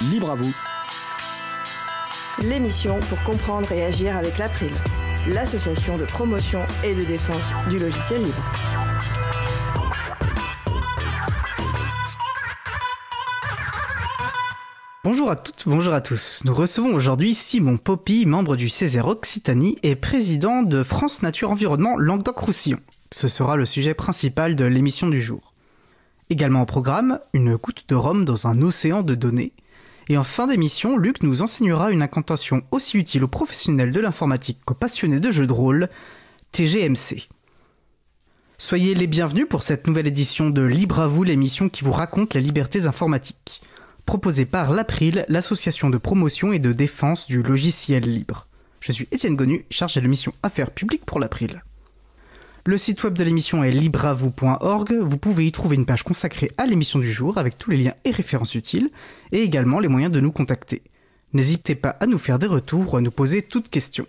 Libre à vous. L'émission pour comprendre et agir avec l'April, l'association de promotion et de défense du logiciel libre. Bonjour à toutes, bonjour à tous. Nous recevons aujourd'hui Simon Poppy, membre du Césaire Occitanie et président de France Nature Environnement Languedoc-Roussillon. Ce sera le sujet principal de l'émission du jour. Également au programme, une goutte de rhum dans un océan de données. Et en fin d'émission, Luc nous enseignera une incantation aussi utile aux professionnels de l'informatique qu'aux passionnés de jeux de rôle, TGMC. Soyez les bienvenus pour cette nouvelle édition de Libre à vous, l'émission qui vous raconte les libertés informatiques, proposée par l'April, l'association de promotion et de défense du logiciel libre. Je suis Étienne Gonu, chargé de mission Affaires publiques pour l'April. Le site web de l'émission est libravou.org. Vous pouvez y trouver une page consacrée à l'émission du jour avec tous les liens et références utiles et également les moyens de nous contacter. N'hésitez pas à nous faire des retours ou à nous poser toutes questions.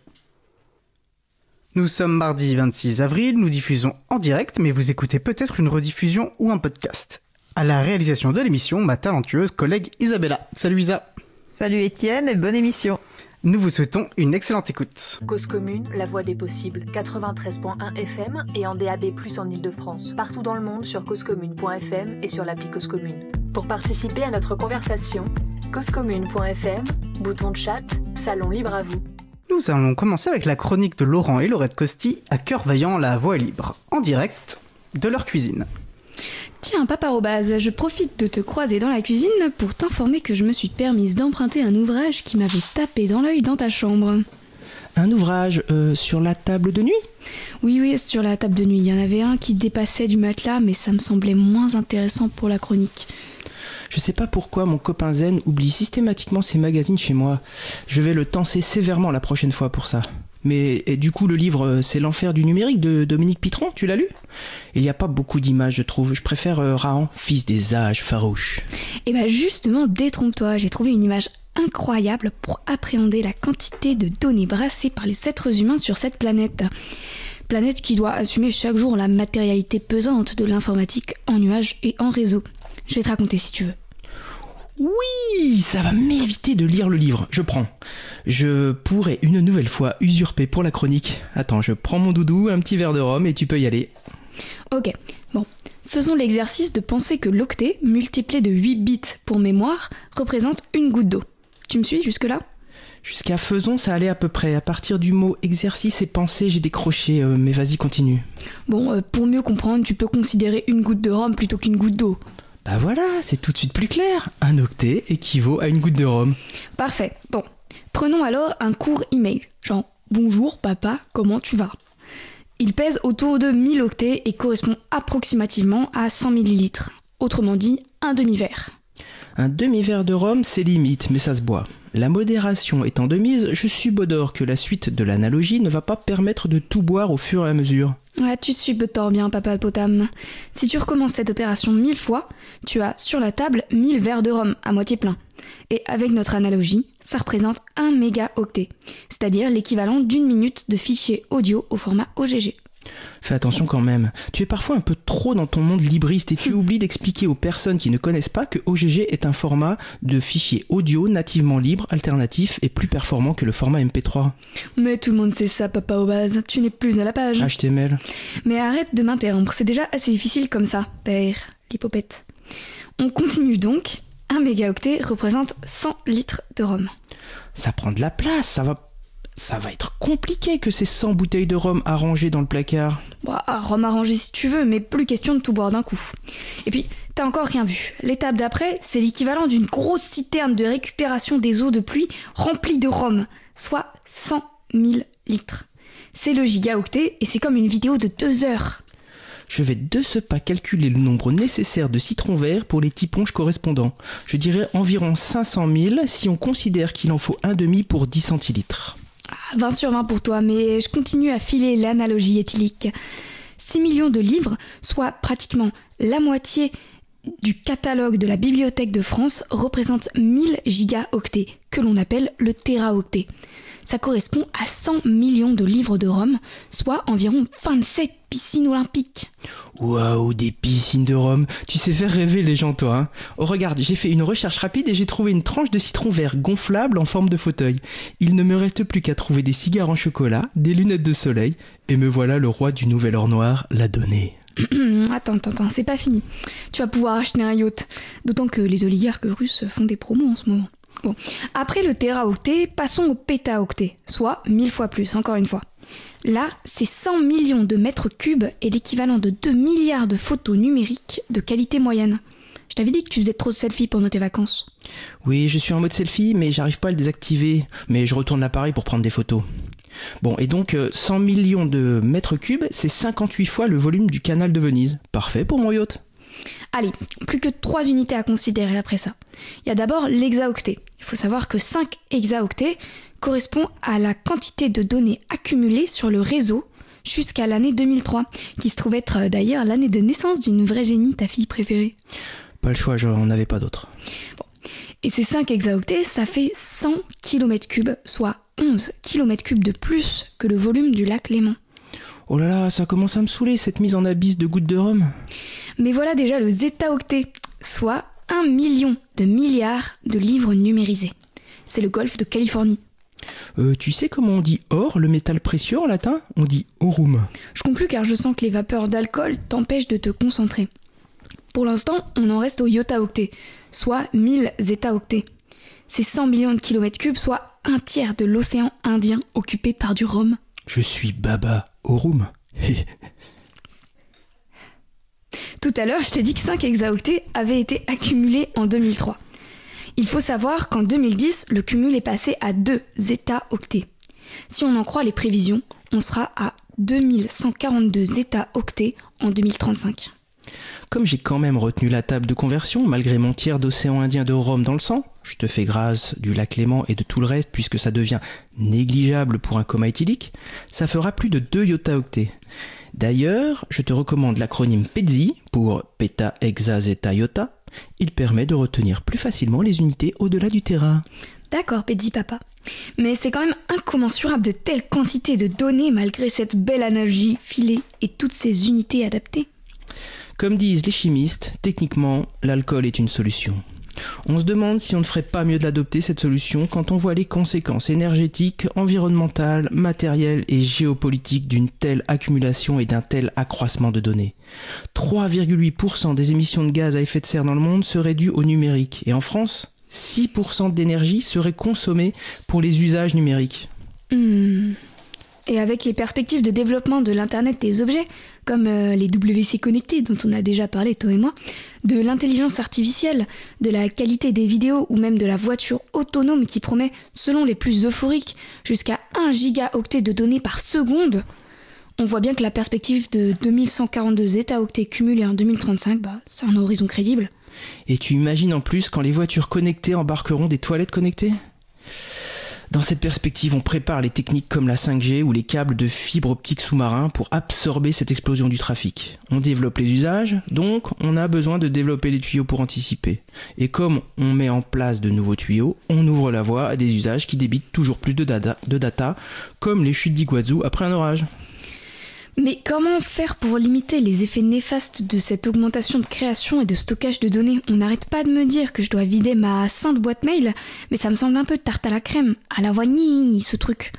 Nous sommes mardi 26 avril, nous diffusons en direct, mais vous écoutez peut-être une rediffusion ou un podcast. À la réalisation de l'émission, ma talentueuse collègue Isabella. Salut Isa. Salut Étienne et bonne émission. Nous vous souhaitons une excellente écoute. Cause commune, la voix des possibles, 93.1 FM et en DAB+, en Ile-de-France. Partout dans le monde sur causecommune.fm et sur l'appli Cause Commune. Pour participer à notre conversation, causecommune.fm, bouton de chat, salon libre à vous. Nous allons commencer avec la chronique de Laurent et Laurette Costi à cœur vaillant la voix est libre, en direct de leur cuisine. Tiens, papa Robaz, je profite de te croiser dans la cuisine pour t'informer que je me suis permise d'emprunter un ouvrage qui m'avait tapé dans l'œil dans ta chambre. Un ouvrage euh, sur la table de nuit? Oui, oui, sur la table de nuit. Il y en avait un qui dépassait du matelas, mais ça me semblait moins intéressant pour la chronique. Je sais pas pourquoi mon copain Zen oublie systématiquement ses magazines chez moi. Je vais le tenser sévèrement la prochaine fois pour ça. Mais et du coup, le livre, euh, c'est L'enfer du numérique de Dominique Pitron, tu l'as lu? Il n'y a pas beaucoup d'images, je trouve. Je préfère euh, fils des âges farouches. Et bah justement, détrompe-toi, j'ai trouvé une image incroyable pour appréhender la quantité de données brassées par les êtres humains sur cette planète. Planète qui doit assumer chaque jour la matérialité pesante de l'informatique en nuage et en réseau. Je vais te raconter si tu veux. Oui, ça va m'éviter de lire le livre. Je prends. Je pourrais une nouvelle fois usurper pour la chronique. Attends, je prends mon doudou, un petit verre de rhum et tu peux y aller. Ok, bon. Faisons l'exercice de penser que l'octet, multiplié de 8 bits pour mémoire, représente une goutte d'eau. Tu me suis jusque-là? Jusqu'à faisons, ça allait à peu près. À partir du mot exercice et pensée, j'ai décroché, euh, mais vas-y, continue. Bon, euh, pour mieux comprendre, tu peux considérer une goutte de rhum plutôt qu'une goutte d'eau. Bah voilà, c'est tout de suite plus clair. Un octet équivaut à une goutte de rhum. Parfait. Bon, prenons alors un court email. Genre, bonjour papa, comment tu vas? Il pèse autour de 1000 octets et correspond approximativement à 100 millilitres. Autrement dit, un demi-verre. Un demi-verre de rhum, c'est limite, mais ça se boit. La modération étant de mise, je subodore que la suite de l'analogie ne va pas permettre de tout boire au fur et à mesure. Ouais, tu subtors bien, papa potam. Si tu recommences cette opération mille fois, tu as sur la table 1000 verres de rhum à moitié plein. Et avec notre analogie, ça représente un mégaoctet, c'est-à-dire l'équivalent d'une minute de fichier audio au format OGG. Fais attention quand même. Tu es parfois un peu trop dans ton monde libriste et tu oublies d'expliquer aux personnes qui ne connaissent pas que OGG est un format de fichier audio nativement libre, alternatif et plus performant que le format MP3. Mais tout le monde sait ça, papa au base. Tu n'es plus à la page. HTML. Mais arrête de m'interrompre, c'est déjà assez difficile comme ça, père, l'hypopète. On continue donc. Un mégaoctet représente 100 litres de rhum. Ça prend de la place, ça va ça va être compliqué que ces 100 bouteilles de rhum arrangées dans le placard. Bah, rhum arrangé si tu veux, mais plus question de tout boire d'un coup. Et puis, t'as encore rien vu. L'étape d'après, c'est l'équivalent d'une grosse citerne de récupération des eaux de pluie remplie de rhum, soit 100 000 litres. C'est le gigaoctet et c'est comme une vidéo de deux heures. Je vais de ce pas calculer le nombre nécessaire de citrons verts pour les tiponges correspondants. Je dirais environ 500 000 si on considère qu'il en faut un demi pour 10 centilitres. 20 Ah, sur 20 pour toi, mais je continue à filer l'analogie éthylique. 6 millions de livres, soit pratiquement la moitié du catalogue de la Bibliothèque de France, représentent 1000 gigaoctets, que l'on appelle le téraoctet. Ça correspond à 100 millions de livres de rhum, soit environ 27 piscines olympiques. Waouh, des piscines de rhum. Tu sais faire rêver les gens, toi. Hein oh, regarde, j'ai fait une recherche rapide et j'ai trouvé une tranche de citron vert gonflable en forme de fauteuil. Il ne me reste plus qu'à trouver des cigares en chocolat, des lunettes de soleil, et me voilà le roi du nouvel or noir, la donnée. attends, attends, attends, c'est pas fini. Tu vas pouvoir acheter un yacht. D'autant que les oligarques russes font des promos en ce moment. Bon. Après le téraoctet, passons au pétaoctet, soit mille fois plus, encore une fois. Là, c'est 100 millions de mètres cubes et l'équivalent de 2 milliards de photos numériques de qualité moyenne. Je t'avais dit que tu faisais trop de selfies pendant tes vacances. Oui, je suis en mode selfie, mais j'arrive pas à le désactiver. Mais je retourne l'appareil pour prendre des photos. Bon, et donc 100 euh, millions de mètres cubes, c'est 58 fois le volume du canal de Venise. Parfait pour mon yacht. Allez, plus que trois unités à considérer après ça. Il y a d'abord l'hexaoctet. Il faut savoir que 5 hexaoctets correspond à la quantité de données accumulées sur le réseau jusqu'à l'année 2003, qui se trouve être euh, d'ailleurs l'année de naissance d'une vraie génie, ta fille préférée. Pas le choix, j'en avais pas d'autre. Et ces 5 hexaoctets, ça fait 100 km3, soit 11 km3 de plus que le volume du lac Léman. Oh là là, ça commence à me saouler cette mise en abysse de gouttes de rhum. Mais voilà déjà le zétaoctet, soit 1 million de milliards de livres numérisés. C'est le golfe de Californie. Euh, tu sais comment on dit or, le métal précieux en latin? On dit aurum. Je conclus car je sens que les vapeurs d'alcool t'empêchent de te concentrer. Pour l'instant, on en reste au iota-octet, soit 1000 zétaoctets. C'est 100 millions de kilomètres cubes, soit un tiers de l'océan Indien occupé par du rhum. Je suis Baba Aurum. Tout à l'heure, je t'ai dit que 5 hexaoctets avaient été accumulés en 2003. Il faut savoir qu'en 2010, le cumul est passé à 2 zeta-octets. Si on en croit les prévisions, on sera à 2142 zeta-octets en 2035. Comme j'ai quand même retenu la table de conversion, malgré mon tiers d'océan Indien de Rome dans le sang, je te fais grâce du lac Léman et de tout le reste puisque ça devient négligeable pour un coma éthylique, ça fera plus de 2 iota-octets. D'ailleurs, je te recommande l'acronyme PETZI pour Peta Hexa Zeta Iota. Il permet de retenir plus facilement les unités au-delà du terrain. D'accord, PETZI papa. Mais c'est quand même incommensurable de telles quantités de données malgré cette belle analogie filée et toutes ces unités adaptées. Comme disent les chimistes, techniquement, l'alcool est une solution. On se demande si on ne ferait pas mieux d'adopter cette solution quand on voit les conséquences énergétiques, environnementales, matérielles et géopolitiques d'une telle accumulation et d'un tel accroissement de données. 3,8% des émissions de gaz à effet de serre dans le monde seraient dues au numérique et en France, 6% d'énergie serait consommée pour les usages numériques. Hmm. Et avec les perspectives de développement de l'Internet des objets, comme euh, les WC connectés dont on a déjà parlé toi et moi, de l'intelligence artificielle, de la qualité des vidéos ou même de la voiture autonome qui promet, selon les plus euphoriques, jusqu'à 1 gigaoctet de données par seconde, on voit bien que la perspective de 2142 zeta-octets cumulés en 2035, bah, c'est un horizon crédible. Et tu imagines en plus quand les voitures connectées embarqueront des toilettes connectées? Dans cette perspective, on prépare les techniques comme la 5G ou les câbles de fibre optique sous-marin pour absorber cette explosion du trafic. On développe les usages, donc on a besoin de développer les tuyaux pour anticiper. Et comme on met en place de nouveaux tuyaux, on ouvre la voie à des usages qui débitent toujours plus de data, de data comme les chutes d'Iguazu après un orage. Mais comment faire pour limiter les effets néfastes de cette augmentation de création et de stockage de données? On n'arrête pas de me dire que je dois vider ma sainte boîte mail, mais ça me semble un peu tarte à la crème, à la vanille, ce truc.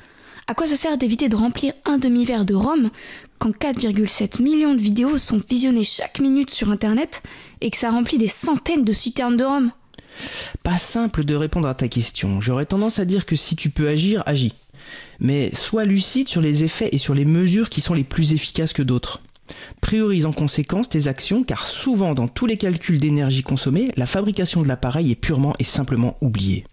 À quoi ça sert d'éviter de remplir un demi-verre de rhum quand 4,7 millions de vidéos sont visionnées chaque minute sur internet et que ça remplit des centaines de citernes de rhum? Pas simple de répondre à ta question. J'aurais tendance à dire que si tu peux agir, agis mais sois lucide sur les effets et sur les mesures qui sont les plus efficaces que d'autres. Priorise en conséquence tes actions car souvent dans tous les calculs d'énergie consommée, la fabrication de l'appareil est purement et simplement oubliée.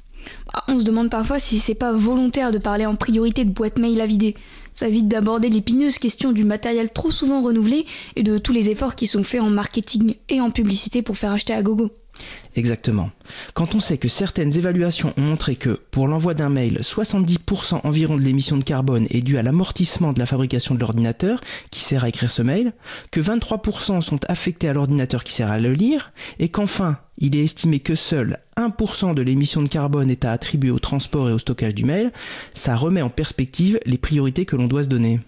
Ah, on se demande parfois si c'est pas volontaire de parler en priorité de boîte mail à vider. Ça évite d'aborder l'épineuse question du matériel trop souvent renouvelé et de tous les efforts qui sont faits en marketing et en publicité pour faire acheter à gogo. Exactement. Quand on sait que certaines évaluations ont montré que, pour l'envoi d'un mail, 70% environ de l'émission de carbone est due à l'amortissement de la fabrication de l'ordinateur qui sert à écrire ce mail, que 23% sont affectés à l'ordinateur qui sert à le lire, et qu'enfin, il est estimé que seul 1% de l'émission de carbone est à attribuer au transport et au stockage du mail, ça remet en perspective les priorités que l'on doit se donner.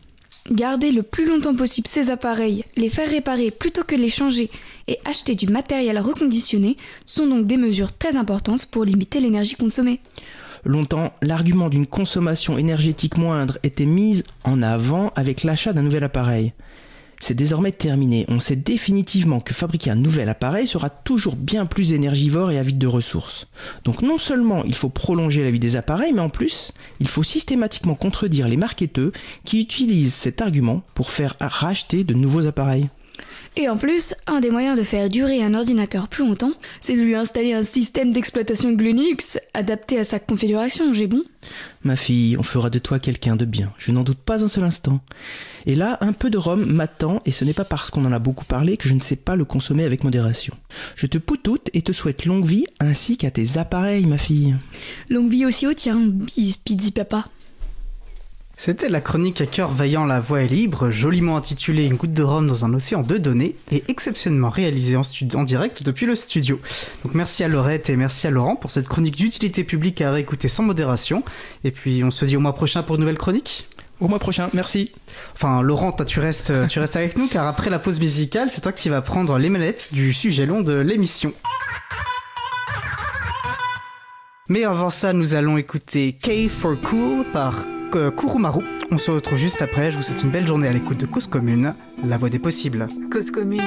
Garder le plus longtemps possible ces appareils, les faire réparer plutôt que les changer et acheter du matériel reconditionné sont donc des mesures très importantes pour limiter l'énergie consommée. Longtemps, l'argument d'une consommation énergétique moindre était mis en avant avec l'achat d'un nouvel appareil. C'est désormais terminé. On sait définitivement que fabriquer un nouvel appareil sera toujours bien plus énergivore et avide de ressources. Donc non seulement il faut prolonger la vie des appareils, mais en plus, il faut systématiquement contredire les marketeurs qui utilisent cet argument pour faire racheter de nouveaux appareils. Et en plus, un des moyens de faire durer un ordinateur plus longtemps, c'est de lui installer un système d'exploitation Linux adapté à sa configuration, j'ai bon? Ma fille, on fera de toi quelqu'un de bien, je n'en doute pas un seul instant. Et là, un peu de rhum m'attend, et ce n'est pas parce qu'on en a beaucoup parlé que je ne sais pas le consommer avec modération. Je te poutoute et te souhaite longue vie, ainsi qu'à tes appareils, ma fille. Longue vie aussi au tien, bis, pizzi papa. C'était la chronique à cœur vaillant La Voix est libre, joliment intitulée Une goutte de rhum dans un océan de données et exceptionnellement réalisée en, en direct depuis le studio. Donc merci à Laurette et merci à Laurent pour cette chronique d'utilité publique à réécouter sans modération. Et puis on se dit au mois prochain pour une nouvelle chronique? Au mois prochain, merci. Enfin, Laurent, toi, tu restes, tu restes avec nous car après la pause musicale, c'est toi qui vas prendre les manettes du sujet long de l'émission. Mais avant ça, nous allons écouter K for Cool par Kurumaru. On se retrouve juste après. Je vous souhaite une belle journée à l'écoute de Cause Commune, la voix des possibles. Cause Commune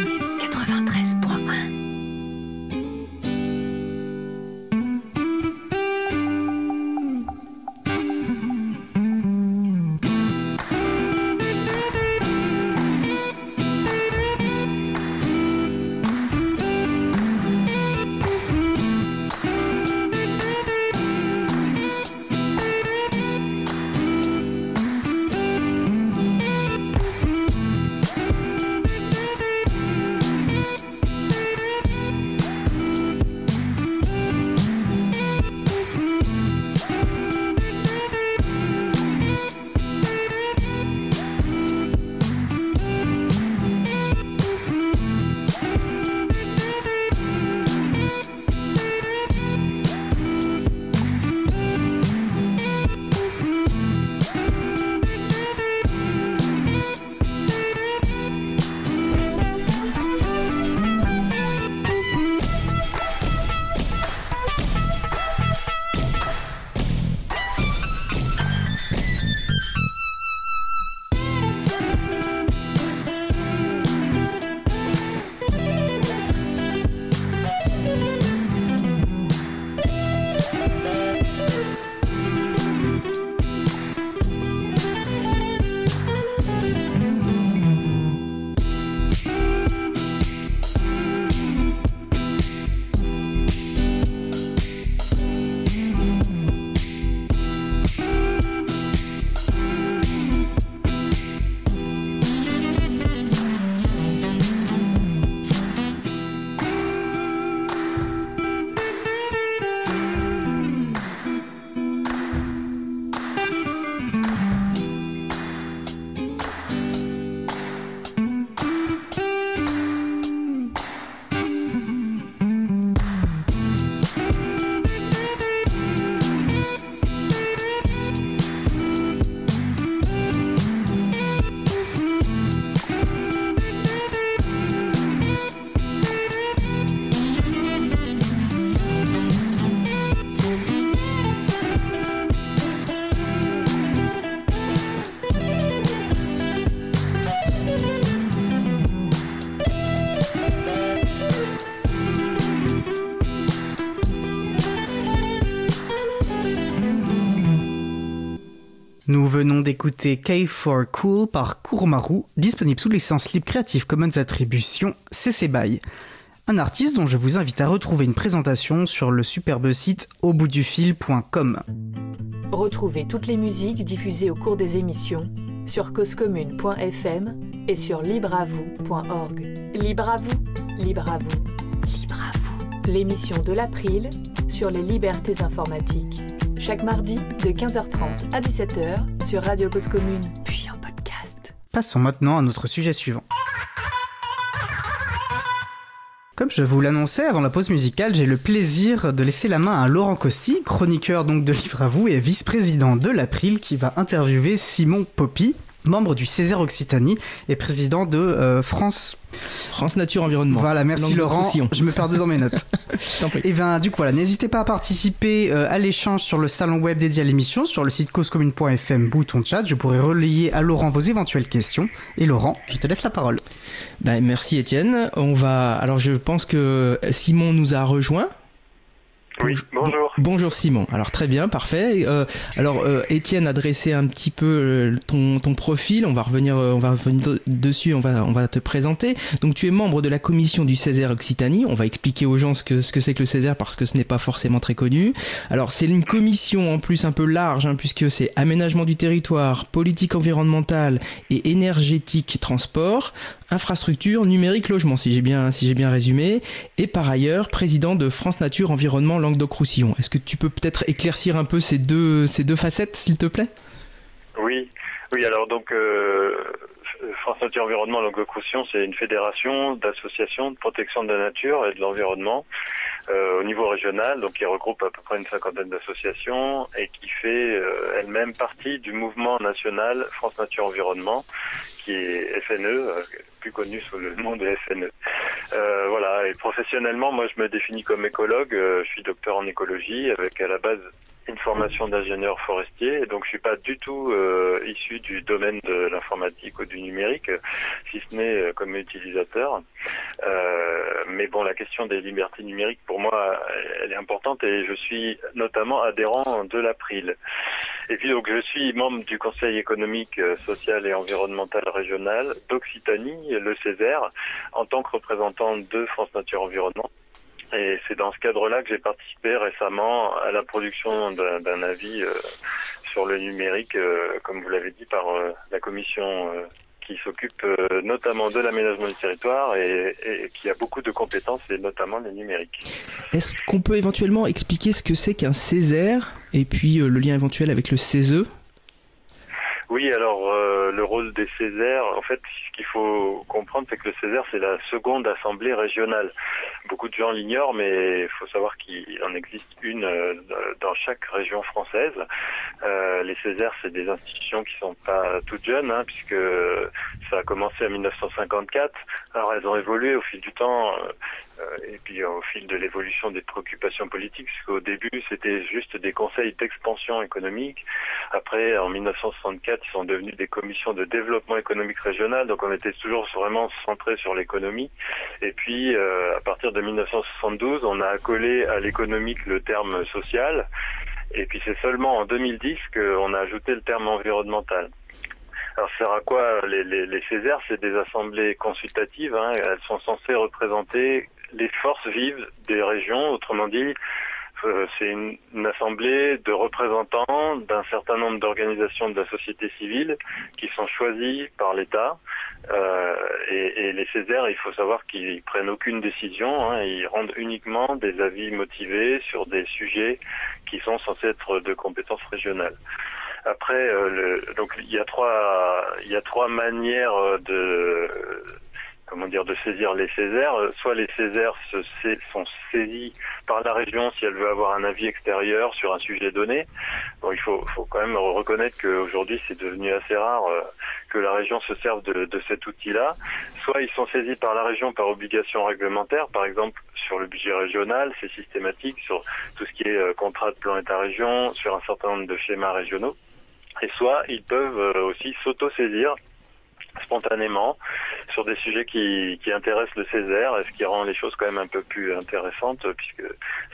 Nous venons d'écouter K for Cool par Kurumaru, disponible sous licence libre Creative Commons Attribution CC BY. Un artiste dont je vous invite à retrouver une présentation sur le superbe site auboutdufil.com. Retrouvez toutes les musiques diffusées au cours des émissions sur causecommune.fm et sur libreavou.org. Libre à vous, libre à vous, libre à vous. l'émission de l'April sur les libertés informatiques. Chaque mardi de 15h30 à 17h sur Radio Cause Commune, puis en podcast. Passons maintenant à notre sujet suivant. Comme je vous l'annonçais avant la pause musicale, j'ai le plaisir de laisser la main à Laurent Costi, chroniqueur donc de Livre à vous et vice-président de l'April, qui va interviewer Simon Poppy, membre du Césaire Occitanie et président de euh, France. France Nature Environnement. Voilà, merci Laurent. Je me perdais dans mes notes. Je t'en prie. Et ben du coup voilà, n'hésitez pas à participer euh, à l'échange sur le salon web dédié à l'émission, sur le site causecommune.fm, bouton chat. Je pourrai relayer à Laurent vos éventuelles questions. Et Laurent, je te laisse la parole. Ben, merci Étienne. On va. Alors je pense que Simon nous a rejoint. Oui, bonjour. Bonjour Simon. Alors très bien, parfait. Euh, alors euh, Étienne a dressé un petit peu euh, ton, ton profil. On va revenir, euh, on va revenir de- dessus. On va, on va te présenter. Donc tu es membre de la commission du Césaire Occitanie. On va expliquer aux gens ce que ce que c'est que le Césaire parce que ce n'est pas forcément très connu. Alors c'est une commission en plus un peu large hein, puisque c'est aménagement du territoire, politique environnementale et énergétique transport, infrastructure, numérique, logement si j'ai bien si j'ai bien résumé et par ailleurs président de France Nature Environnement Languedoc-Roussillon. Est-ce que tu peux peut-être éclaircir un peu ces deux ces deux facettes s'il te plaît? Oui, oui. Alors donc, euh, France Nature Environnement Languedoc-Roussillon, c'est une fédération d'associations de protection de la nature et de l'environnement euh, au niveau régional, donc qui regroupe à peu près une cinquantaine d'associations et qui fait euh, elle-même partie du mouvement national France Nature Environnement, qui est FNE, plus connu sous le nom de FNE. Euh, voilà. Et professionnellement, moi, je me définis comme écologue. Euh, je suis docteur en écologie avec à la base une formation d'ingénieur forestier, donc je suis pas du tout euh, issu du domaine de l'informatique ou du numérique, si ce n'est euh, comme utilisateur. Euh, mais bon, la question des libertés numériques, pour moi, elle est importante et je suis notamment adhérent de l'April. Et puis donc je suis membre du Conseil économique, euh, social et environnemental régional d'Occitanie, le Césaire, en tant que représentant de France Nature Environnement. Et c'est dans ce cadre-là que j'ai participé récemment à la production d'un avis euh, sur le numérique, euh, comme vous l'avez dit, par euh, la commission qui s'occupe notamment de l'aménagement du territoire et, qui a beaucoup de compétences, et notamment les numériques. Est-ce qu'on peut éventuellement expliquer ce que c'est qu'un Césaire et puis le lien éventuel avec le CESE Oui, alors euh, le rôle des Césaires, en fait, ce qu'il faut comprendre, c'est que le Césaire, c'est la seconde assemblée régionale. Beaucoup de gens l'ignorent, mais il faut savoir qu'il en existe une euh, dans chaque région française. Euh, les Césaires, c'est des institutions qui sont pas toutes jeunes, hein, puisque ça a commencé en 1954. Alors elles ont évolué au fil du temps. Euh, et puis au fil de l'évolution des préoccupations politiques, puisqu'au début c'était juste des conseils d'expansion économique. Après, en 1964, ils sont devenus des commissions de développement économique régional, donc on était toujours vraiment centré sur l'économie. Et puis, euh, à partir de 1972, on a accolé à l'économique le terme social. Et puis c'est seulement en 2010 qu'on a ajouté le terme environnemental. Alors, ça à quoi les, les, les Césaires? C'est des assemblées consultatives. hein. Elles sont censées représenter les forces vives des régions. Autrement dit, euh, c'est une, assemblée de représentants d'un certain nombre d'organisations de la société civile qui sont choisis par l'État. Euh, et, les Césaires, il faut savoir qu'ils prennent aucune décision. hein. Ils rendent uniquement des avis motivés sur des sujets qui sont censés être de compétences régionales. Après, euh, donc il y a trois, il y a trois manières de, comment dire, de saisir les Césaires. Euh, Soit les Césaires sont saisis par la région si elle veut avoir un avis extérieur sur un sujet donné. Bon, il faut, quand même reconnaître qu'aujourd'hui c'est devenu assez rare euh, que la région se serve de, cet outil-là. Soit ils sont saisis par la région par obligation réglementaire, par exemple sur le budget régional, c'est systématique sur tout ce qui est euh, contrat de plan État-région, sur un certain nombre de schémas régionaux. Et soit ils peuvent aussi s'auto-saisir spontanément sur des sujets qui, qui intéressent le Césaire et ce qui rend les choses quand même un peu plus intéressantes puisque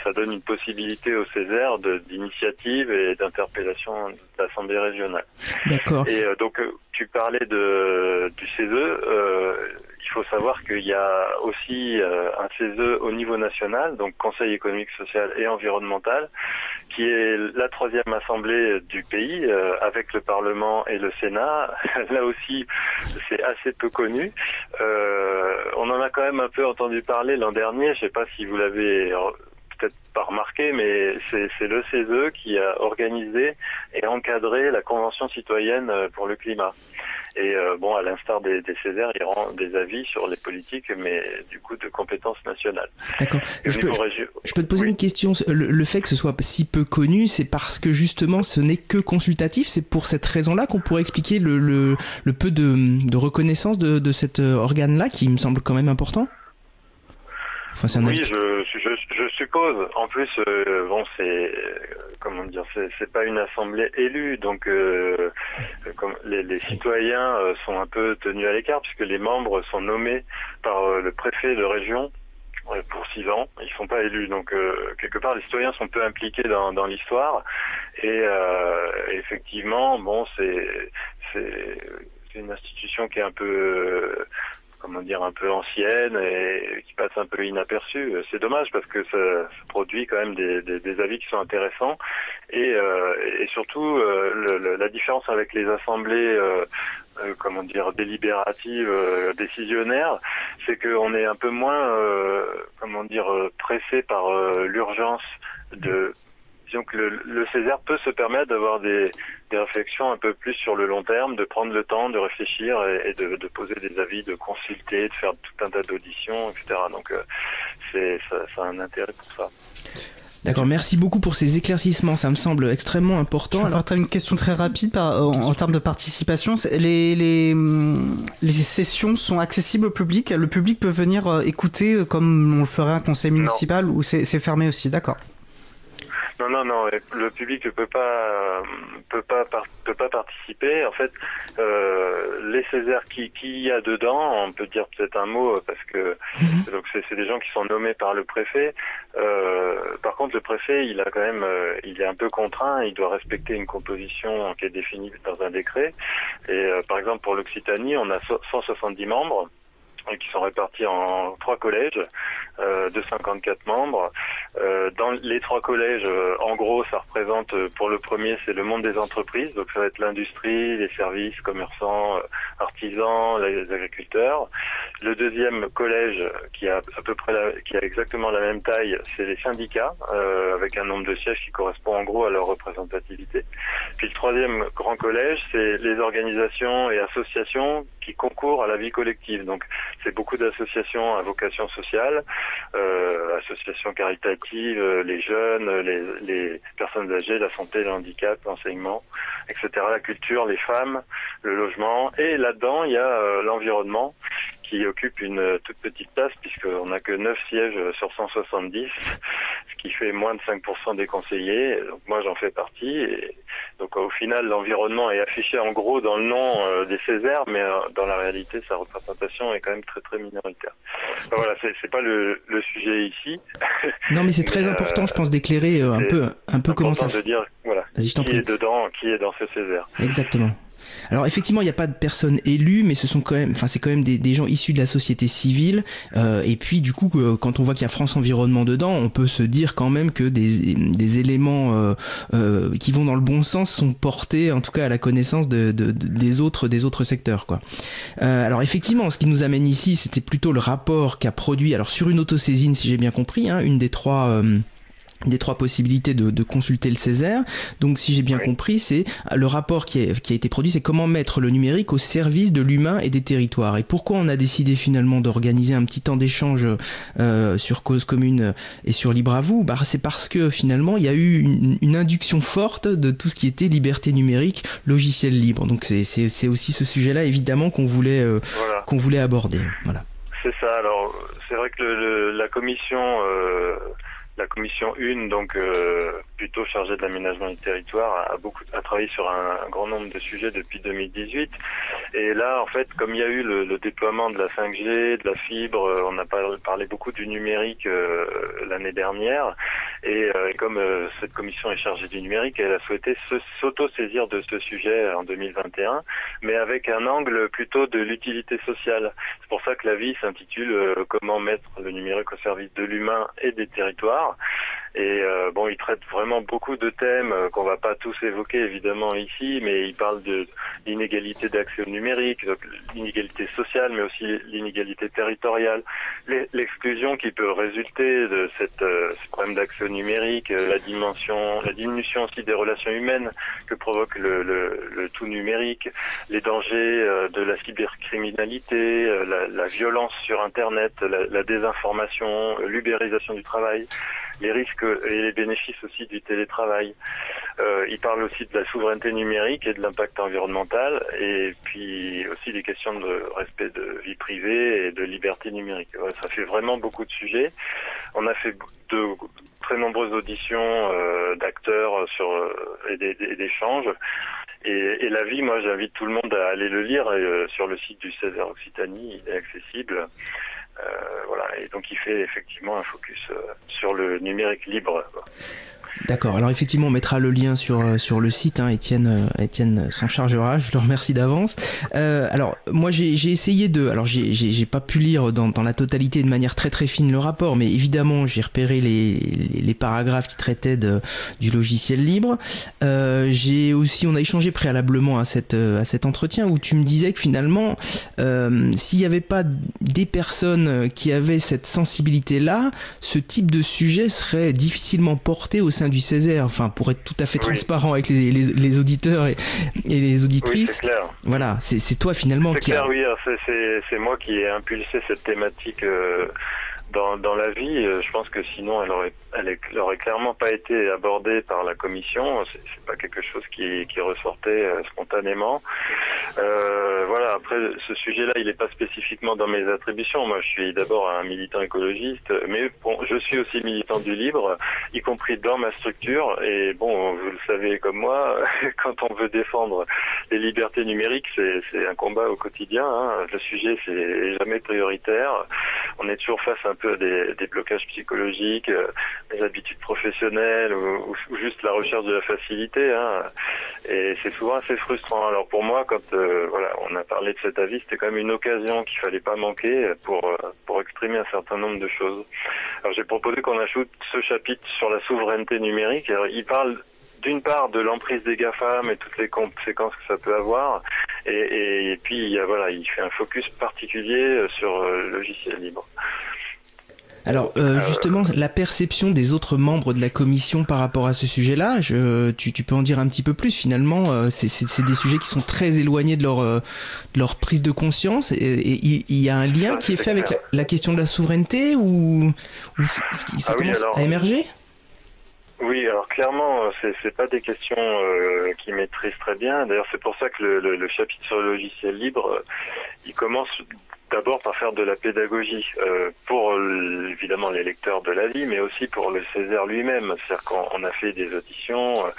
ça donne une possibilité au Césaire d'initiative et d'interpellation l'Assemblée régionale. D'accord. Et euh, donc euh, tu parlais de, du CESE, euh, il il faut savoir qu'il y a aussi un CESE au niveau national, donc Conseil économique, social et environnemental, qui est la troisième assemblée du pays avec le Parlement et le Sénat. Là aussi, c'est assez peu connu. on en a quand même un peu entendu parler l'an dernier. Je ne sais pas si vous l'avez peut-être pas remarqué, mais c'est le CESE qui a organisé et encadré la Convention citoyenne pour le climat. Et euh, bon, à l'instar des, des Césaires, il rend des avis sur les politiques, mais du coup de compétences nationales. D'accord. Je, peux, je peux te poser une question. Le, fait que ce soit si peu connu, c'est parce que justement ce n'est que consultatif? C'est pour cette raison-là qu'on pourrait expliquer le, le, le peu de, de, reconnaissance de, de cet euh, organe-là, qui me semble quand même important? Oui, je, je, je, suppose. En plus, euh, bon, c'est comment dire, c'est pas une assemblée élue, donc euh, comme les, les, citoyens euh, sont un peu tenus à l'écart puisque les membres sont nommés par le préfet de région pour six ans. Ils sont pas élus, donc quelque part les citoyens sont peu impliqués dans, dans l'histoire. Et effectivement, bon, c'est c'est une institution qui est un peu comment dire, un peu ancienne et qui passe un peu inaperçue. C'est dommage parce que ça, produit quand même des, avis qui sont intéressants et, euh, et surtout euh, la différence avec les assemblées. Euh, comment dire délibératives, décisionnaires, c'est qu'on est un peu moins, comment dire, pressé par l'urgence de disons que le, le, Césaire peut se permettre d'avoir des, des, réflexions un peu plus sur le long terme, de prendre le temps de réfléchir et, de, de, poser des avis, de consulter, de faire tout un tas d'auditions, etc. Donc euh, c'est ça, ça, a un intérêt pour ça. D'accord, merci beaucoup pour ces éclaircissements, ça me semble extrêmement important. Je vais une question très rapide par, en, en, termes de participation. Les, les, les, sessions sont accessibles au public Le public peut venir euh, écouter euh, comme on le ferait un conseil municipal non. ou c'est fermé aussi D'accord. Non, non, non. Le public ne peut pas peut pas peut pas participer. En fait, euh, les Césaires qui qui y a dedans, on peut dire peut-être un mot parce que mhm. donc c'est des gens qui sont nommés par le préfet. Euh, par contre, le préfet, il a quand même, euh, il est un peu contraint. Il doit respecter une composition qui est définie dans un décret. Et euh, par exemple, pour l'Occitanie, on a 170 membres qui sont répartis en trois collèges euh, de 54 membres. Euh, dans les trois collèges, euh, en gros, ça représente euh, pour le premier, c'est le monde des entreprises, donc ça va être l'industrie, les services, commerçants, euh, artisans, les agriculteurs. Le deuxième collège, qui a à peu près, la, qui a exactement la même taille, c'est les syndicats, avec un nombre de sièges qui correspond en gros à leur représentativité. Puis le troisième grand collège, c'est les organisations et associations qui concourent à la vie collective. Donc c'est beaucoup d'associations à vocation sociale, euh, associations caritatives, euh, les jeunes, les, les, personnes âgées, la santé, le handicap, l'enseignement, etc., la culture, les femmes, le logement. Et là-dedans, il y a euh, l'environnement qui occupe une toute petite place puisqu'on n'a que 9 sièges sur 170, ce qui fait moins de 5% des conseillers. Donc moi j'en fais partie. Et donc au final l'environnement est affiché en gros dans le nom euh, des Césaires, mais euh, dans la réalité sa représentation est quand même très très minoritaire. Enfin, voilà, c'est pas le, le, sujet ici. Non mais c'est très euh, important je pense d'éclairer un peu un peu comment ça. de dire voilà qui est dedans, qui est dans ce Césaire. Exactement. Alors effectivement, il n'y a pas de personnes élues, mais ce sont quand même, enfin c'est quand même des, gens issus de la société civile. Euh, et puis du coup, euh, quand on voit qu'il y a France Environnement dedans, on peut se dire quand même que des, des éléments euh, qui vont dans le bon sens sont portés, en tout cas à la connaissance de, de, de des autres des autres secteurs. Alors effectivement, ce qui nous amène ici, c'était plutôt le rapport qu'a produit, alors sur une autosaisine, si j'ai bien compris, hein, une des trois des trois possibilités de, de, consulter le Césaire. Donc, si j'ai bien oui. compris, c'est le rapport qui a, qui a, été produit, c'est comment mettre le numérique au service de l'humain et des territoires. Et pourquoi on a décidé finalement d'organiser un petit temps d'échange euh, sur Cause Commune et sur Libre à vous? Bah, C'est parce que finalement, il y a eu une, une, induction forte de tout ce qui était liberté numérique, logiciel libre. Donc, c'est aussi ce sujet-là, évidemment, qu'on voulait, euh, voilà. qu'on voulait aborder. Voilà. C'est ça. Alors, c'est vrai que le, le, la commission... Euh la commission 1 donc euh, plutôt chargé de l'aménagement du territoire, a, beaucoup a travaillé sur un, grand nombre de sujets depuis 2018. Et là, en fait, comme il y a eu le, déploiement de la 5G, de la fibre, euh, on a parlé beaucoup du numérique euh, l'année dernière. Et, comme cette commission est chargée du numérique, elle a souhaité s'auto-saisir de ce sujet en 2021, mais avec un angle plutôt de l'utilité sociale. C'est pour ça que la vie s'intitule Comment mettre le numérique au service de l'humain et des territoires. Et euh, bon, il traite vraiment beaucoup de thèmes euh, qu'on va pas tous évoquer évidemment ici, mais il parle de l'inégalité d'accès au numérique, l'inégalité sociale, mais aussi l'inégalité territoriale, l'exclusion qui peut résulter de cette, euh, ce problème d'accès au numérique, la dimension, la diminution aussi des relations humaines que provoque le, le, le tout numérique, les dangers de la cybercriminalité, la, la violence sur Internet, la, la désinformation, l'ubérisation du travail les risques et les bénéfices aussi du télétravail. Euh, il parle aussi de la souveraineté numérique et de l'impact environnemental, et puis aussi des questions de respect de vie privée et de liberté numérique. ça fait vraiment beaucoup de sujets. On a fait de très nombreuses auditions euh, d'acteurs euh, et d'échanges. Et, et, la vie, moi, j'invite tout le monde à aller le lire sur le site du César Occitanie, il est accessible. Euh, voilà, et donc il fait effectivement un focus euh, sur le numérique libre. D'accord. Alors effectivement, on mettra le lien sur euh, sur le site. Hein. Étienne, Étienne s'en chargera. Je le remercie d'avance. Euh, alors moi, j'ai essayé de. Alors j'ai pas pu lire dans, dans, la totalité de manière très très fine le rapport, mais évidemment j'ai repéré les, les, paragraphes qui traitaient de, du logiciel libre. Euh, j'ai aussi, on a échangé préalablement à cette à cet entretien où tu me disais que finalement, euh, s'il n'y avait pas des personnes qui avaient cette sensibilité là, ce type de sujet serait difficilement porté au du Césaire, enfin pour être tout à fait transparent avec les, les, auditeurs et, et, les auditrices. Oui, clair. Voilà, c'est toi finalement qui. C'est clair, oui, c'est moi qui ai impulsé cette thématique. Euh, dans, dans la vie. Euh, je pense que sinon, elle aurait, elle, aurait clairement pas été abordée par la commission. C'est pas quelque chose qui, qui ressortait euh, spontanément. Euh, voilà. Après, ce sujet-là, il n'est pas spécifiquement dans mes attributions. Moi, je suis d'abord un militant écologiste, mais bon, je suis aussi militant du libre, y compris dans ma structure. Et bon, vous le savez comme moi, quand on veut défendre les libertés numériques, c'est un combat au quotidien. Hein. Le sujet, c'est jamais prioritaire. On est toujours face à un peu des, des blocages psychologiques, euh, des habitudes professionnelles ou, juste la recherche de la facilité. Hein. Et c'est souvent assez frustrant. Alors pour moi, quand euh, voilà, on a parlé de cet avis, c'était quand même une occasion qu'il fallait pas manquer pour euh, pour exprimer un certain nombre de choses. Alors j'ai proposé qu'on ajoute ce chapitre sur la souveraineté numérique. Alors, il parle d'une part de l'emprise des GAFAM et toutes les conséquences que ça peut avoir, et, et, puis il, voilà, il fait un focus particulier sur le logiciel libre. Alors euh, euh, justement, la perception des autres membres de la commission par rapport à ce sujet-là, tu, tu, peux en dire un petit peu plus finalement. Euh, c'est des sujets qui sont très éloignés de leur, leur prise de conscience. Et il y, a un lien qui est fait avec la, question de la souveraineté ou, ça ah commence à émerger? Oui, alors clairement, c'est c'est pas des questions qui maîtrisent très bien. D'ailleurs, c'est pour ça que le, le, chapitre sur le logiciel libre, il commence d'abord par faire de la pédagogie euh, pour évidemment les lecteurs de la vie, mais aussi pour le Césaire lui-même. C'est-à-dire qu'on a fait des auditions, euh,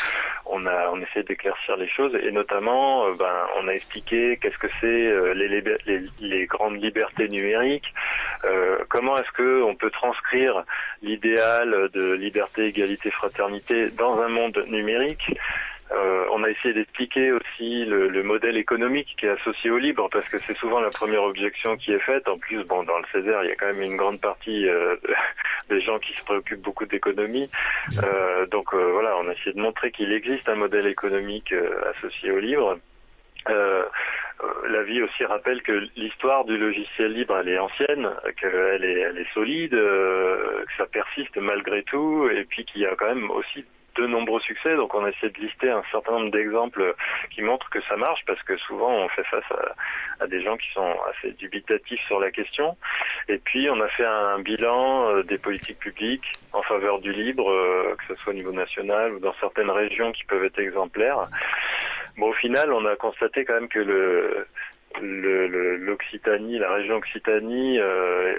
on a on essaie d'éclaircir les choses et notamment, euh, ben, on a expliqué qu'est-ce que c'est les, les, les, grandes libertés numériques, comment est-ce que on peut transcrire l'idéal de liberté, égalité, fraternité dans un monde numérique. Euh, on a essayé d'expliquer aussi le, modèle économique qui est associé au libre, parce que c'est souvent la première objection qui est faite. En plus, bon, dans le Césaire, il y a quand même une grande partie euh, des gens qui se préoccupent beaucoup d'économie. Euh, donc voilà, on a essayé de montrer qu'il existe un modèle économique associé au libre. la vie aussi rappelle que l'histoire du logiciel libre, elle est ancienne, qu'elle est, elle est solide, que ça persiste malgré tout, et puis qu'il y a quand même aussi de nombreux succès. Donc on a essayé de lister un certain nombre d'exemples qui montrent que ça marche parce que souvent on fait face à, des gens qui sont assez dubitatifs sur la question. Et puis on a fait un bilan euh, des politiques publiques en faveur du libre, euh, que ce soit au niveau national ou dans certaines régions qui peuvent être exemplaires. Bon, au final, on a constaté quand même que le l'Occitanie, la région Occitanie, euh,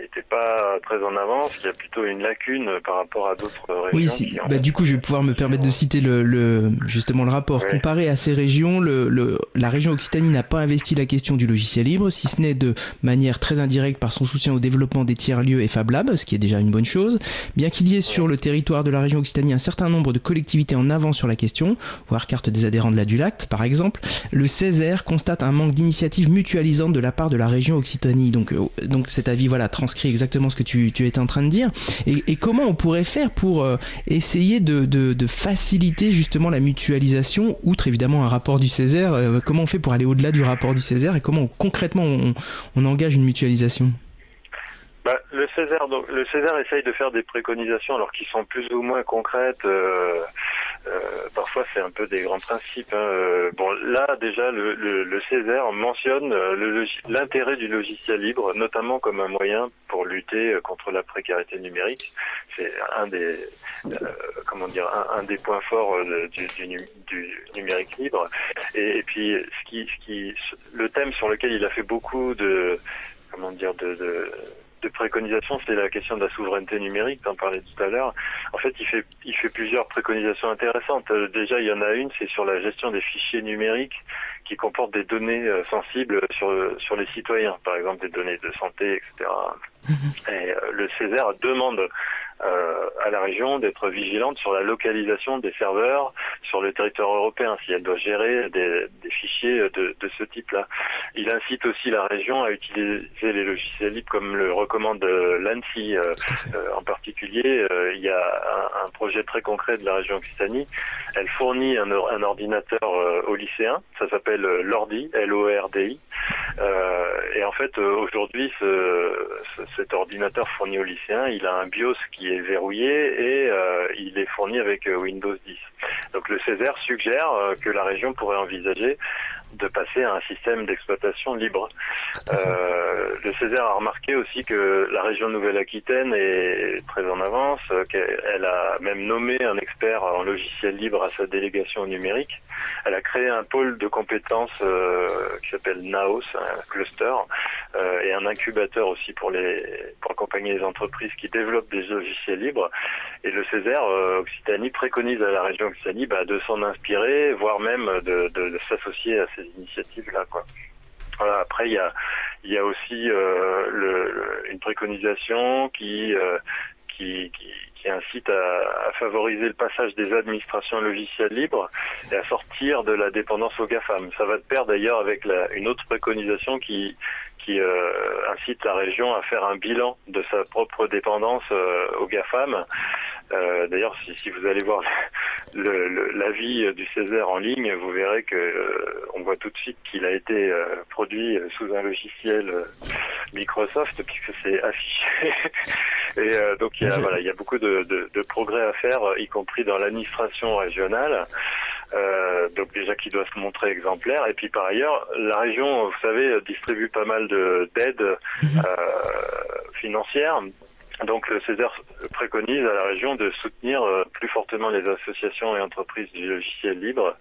n'était pas très en avance. Il y a plutôt une lacune par rapport à d'autres régions. Oui, si, bah, du coup, je vais pouvoir me permettre de citer le, le justement le rapport. Comparé à ces régions, le, le, la région Occitanie n'a pas investi la question du logiciel libre, si ce n'est de manière très indirecte par son soutien au développement des tiers-lieux et Fab Lab, ce qui est déjà une bonne chose. Bien qu'il y ait sur le territoire de la région Occitanie un certain nombre de collectivités en avant sur la question, voire carte des adhérents de la Dulact par exemple, le Césaire constate un manque d'initiatives mutualisantes de la part de la région Occitanie. Donc, euh, donc cet avis voilà, transcrit exactement ce que tu, étais en train de dire. Et, comment on pourrait faire pour euh, essayer de, faciliter justement la mutualisation, outre évidemment un rapport du Césaire euh, Comment on fait pour aller au-delà du rapport du Césaire et comment concrètement on, on engage une mutualisation? Bah, le Césaire, donc, le Césaire essaye de faire des préconisations alors qui sont plus ou moins concrètes. Euh, euh, parfois, c'est un peu des grands principes. Hein. Euh, bon, là déjà, le, le, Césaire mentionne l'intérêt du logiciel libre, notamment comme un moyen pour lutter contre la précarité numérique. C'est un des comment dire un, des points forts du, numérique libre. Et, puis, le thème sur lequel il a fait beaucoup de comment dire de de préconisation, c'est la question de la souveraineté numérique, en parlais tout à l'heure. En fait, il fait, il fait plusieurs préconisations intéressantes. Euh, déjà, il y en a une, c'est sur la gestion des fichiers numériques qui comportent des données euh, sensibles sur, sur les citoyens, par exemple des données de santé, etc. Mhm. Et euh, le Césaire demande à la région d'être vigilante sur la localisation des serveurs sur le territoire européen, si elle doit gérer des, fichiers de, ce type-là. Il incite aussi la région à utiliser les logiciels libres comme le recommande euh, l'ANSI. Euh, en particulier, il y a un, projet très concret de la région Occitanie. Elle fournit un, ordinateur aux lycéens, ça s'appelle l'ORDI, L-O-R-D-I. Et en fait, aujourd'hui, cet ordinateur fourni aux lycéens, il a un BIOS qui est verrouillé et euh, il est fourni avec euh, Windows 10. Donc le Césaire suggère euh, que la région pourrait envisager de passer à un système d'exploitation libre. Euh, le Césaire a remarqué aussi que la région Nouvelle-Aquitaine est très en avance, qu'elle a même nommé un expert en logiciel libre à sa délégation numérique. Elle a créé un pôle de compétences euh, qui s'appelle NAOS, un cluster, euh, et un incubateur aussi pour les pour accompagner les entreprises qui développent des logiciels libres. Et le Césaire Occitanie préconise à la région Occitanie bah, de s'en inspirer, voire même de, de, de s'associer à ces initiatives-là. Quoi. Après, il y a, il y a aussi euh, le, une préconisation qui, euh, qui, incite à, favoriser le passage des administrations logicielles libres et à sortir de la dépendance aux GAFAM. Ça va de pair d'ailleurs avec la, une autre préconisation qui, qui euh, incite la région à faire un bilan de sa propre dépendance aux GAFAM. Euh, d'ailleurs, si, si, vous allez voir l'avis le, du Césaire en ligne, vous verrez que on voit tout de suite qu'il a été produit sous un logiciel Microsoft puisque c'est affiché. Et donc il y a voilà, il y a beaucoup de, de, de progrès à faire, y compris dans l'administration régionale. Euh, donc déjà qui doit se montrer exemplaire. Et puis par ailleurs, la région, vous savez, distribue pas mal d'aides mhm. euh, financières. Donc le César préconise à la région de soutenir euh, plus fortement les associations et entreprises du logiciel libre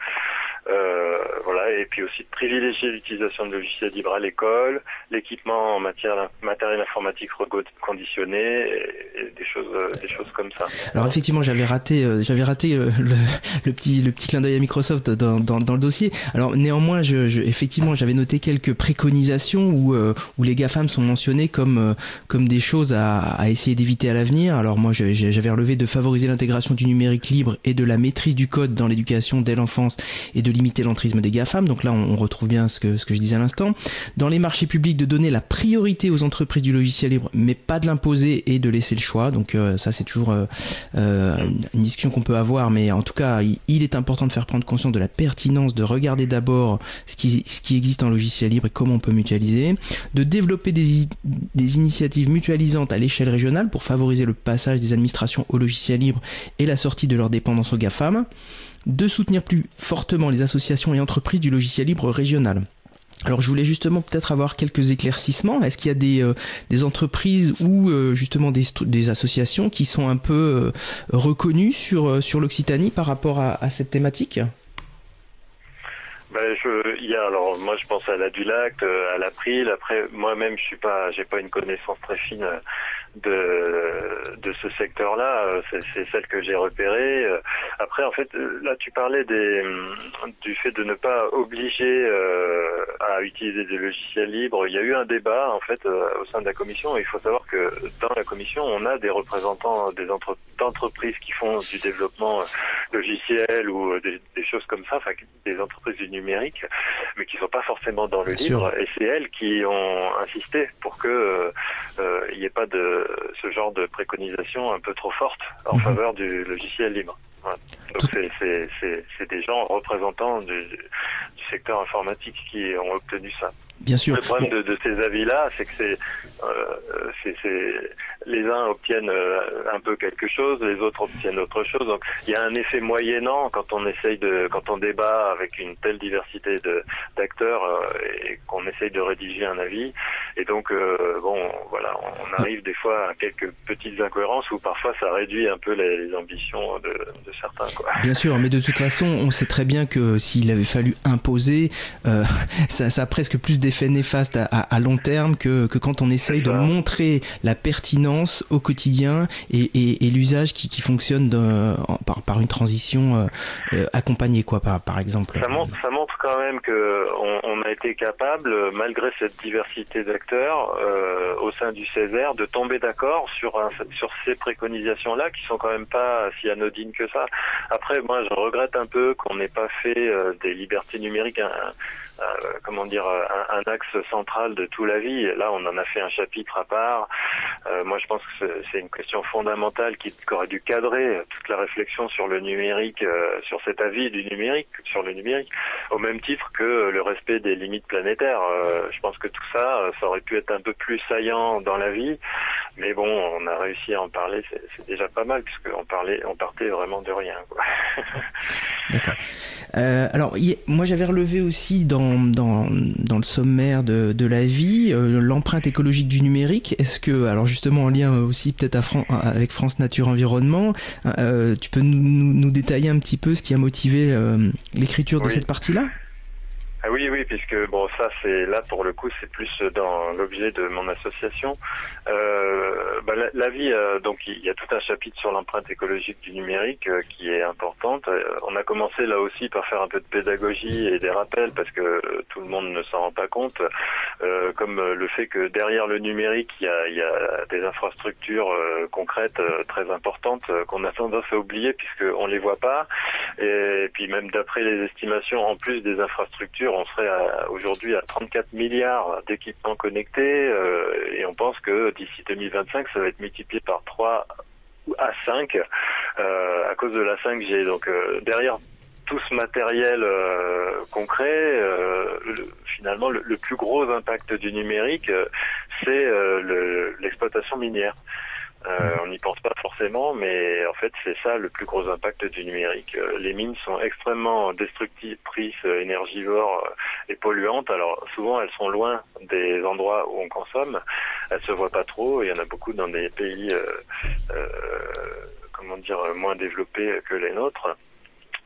euh, voilà, et puis aussi de privilégier l'utilisation de logiciels libres à l'école, l'équipement en matière matériel informatique reconditionné, et, des choses, euh, des choses comme ça. Alors effectivement, j'avais raté, euh, j'avais raté le, le, petit, le petit clin d'œil à Microsoft dans, dans, dans, le dossier. Alors néanmoins, je, je effectivement, j'avais noté quelques préconisations où, où les GAFAM sont mentionnés comme, comme des choses à, à essayer d'éviter à l'avenir. Alors moi, j'avais relevé de favoriser l'intégration du numérique libre et de la maîtrise du code dans l'éducation dès l'enfance et de limiter l'entrisme des GAFAM, donc là on, retrouve bien ce que, je disais à l'instant. Dans les marchés publics, de donner la priorité aux entreprises du logiciel libre, mais pas de l'imposer et de laisser le choix. Donc euh, ça c'est toujours euh, euh, une discussion qu'on peut avoir, mais en tout cas il, est important de faire prendre conscience de la pertinence de regarder d'abord ce qui, existe en logiciel libre et comment on peut mutualiser, de développer des initiatives mutualisantes à l'échelle régionale pour favoriser le passage des administrations au logiciel libre et la sortie de leur dépendance aux GAFAM de soutenir plus fortement les associations et entreprises du logiciel libre régional. Alors je voulais justement peut-être avoir quelques éclaircissements. Est-ce qu'il y a des, euh, entreprises ou euh, justement des, associations qui sont un peu euh, reconnues sur, sur l'Occitanie par rapport à, cette thématique? Ben, y a, alors moi je pense à la Dulac, à l'April. Après, moi-même, je suis pas, j'ai pas une connaissance très fine de, de ce secteur-là. C'est celle que j'ai repérée. Après, en fait, là, tu parlais des, du fait de ne pas obliger euh, à utiliser des logiciels libres. Il y a eu un débat, en fait, euh, au sein de la commission. il faut savoir que dans la commission, on a des représentants des entreprises qui font du développement logiciel ou des, choses comme ça, enfin, des entreprises du numérique, mais qui sont pas forcément dans le livre. Et c'est elles qui ont insisté pour que euh, il n'y ait pas de ce genre de préconisation un peu trop forte en mhm. faveur du logiciel libre. Donc c'est des gens représentants du, du, secteur informatique qui ont obtenu ça. Bien sûr. Le problème de, de, ces avis-là, c'est que c'est euh, les uns obtiennent euh, un peu quelque chose, les autres obtiennent autre chose. Donc il y a un effet moyennant quand on essaye de, quand on débat avec une telle diversité d'acteurs euh, et qu'on essaye de rédiger un avis. Et donc euh, bon, voilà, on arrive des fois à quelques petites incohérences où parfois ça réduit un peu les, ambitions de, de, certains. Quoi. Bien sûr, mais de toute façon, on sait très bien que s'il avait fallu imposer, ça, ça, a presque plus d'effets néfastes à, à, long terme que, que quand on essaye de montrer la pertinence au quotidien et, et, et l'usage qui, qui, fonctionne de, par, par, une transition euh, euh, accompagnée, quoi, par, par exemple. Ça montre, ça montre quand même que on, on, a été capable, malgré cette diversité d'acteurs euh, au sein du Césaire, de tomber d'accord sur, un, sur ces préconisations-là qui sont quand même pas si anodines que ça. Après, moi, je regrette un peu qu'on n'ait pas fait euh, des libertés numériques comment dire un, un, axe central de tout la vie. Là, on en a fait un chapitre à part. Euh, moi, je pense que c'est une question fondamentale qui, aurait dû cadrer toute la réflexion sur le numérique, euh, sur cet avis du numérique, sur le numérique, au même titre que le respect des limites planétaires. Euh, je pense que tout ça, ça aurait pu être un peu plus saillant dans la vie, mais bon, on a réussi à en parler, c'est déjà pas mal puisqu'on parlait, on partait vraiment de rien. D'accord. Euh, alors, moi j'avais relevé aussi dans, dans, dans, le sommaire de, de la vie euh, l'empreinte écologique du numérique. Est-ce que, alors justement en lien aussi peut-être avec France Nature Environnement, euh, tu peux nous, nous, détailler un petit peu ce qui a motivé euh, l'écriture de cette partie-là? Ah oui, oui, puisque bon, ça c'est là pour le coup, c'est plus dans l'objet de mon association. Euh, bah, la, vie, euh, donc il y a tout un chapitre sur l'empreinte écologique du numérique euh, qui est importante. Euh, on a commencé là aussi par faire un peu de pédagogie et des rappels parce que tout le monde ne s'en rend pas compte, comme le fait que derrière le numérique, il y a, y a, des infrastructures concrètes très importantes qu'on a tendance à oublier puisqu'on les voit pas. Et puis même d'après les estimations, en plus des infrastructures on serait aujourd'hui à 34 milliards d'équipements connectés euh, et on pense que d'ici 2025, ça va être multiplié par 3 à 5 euh, à cause de la 5G. Donc euh, derrière tout ce matériel concret, finalement, le, plus gros impact du numérique, c'est l'exploitation minière. Euh, on n'y pense pas forcément, mais en fait c'est ça le plus gros impact du numérique. Euh, les mines sont extrêmement destructrices, euh, énergivores et polluantes. Alors souvent elles sont loin des endroits où on consomme. Elles se voient pas trop. Il y en a beaucoup dans des pays, comment dire, moins développés que les nôtres.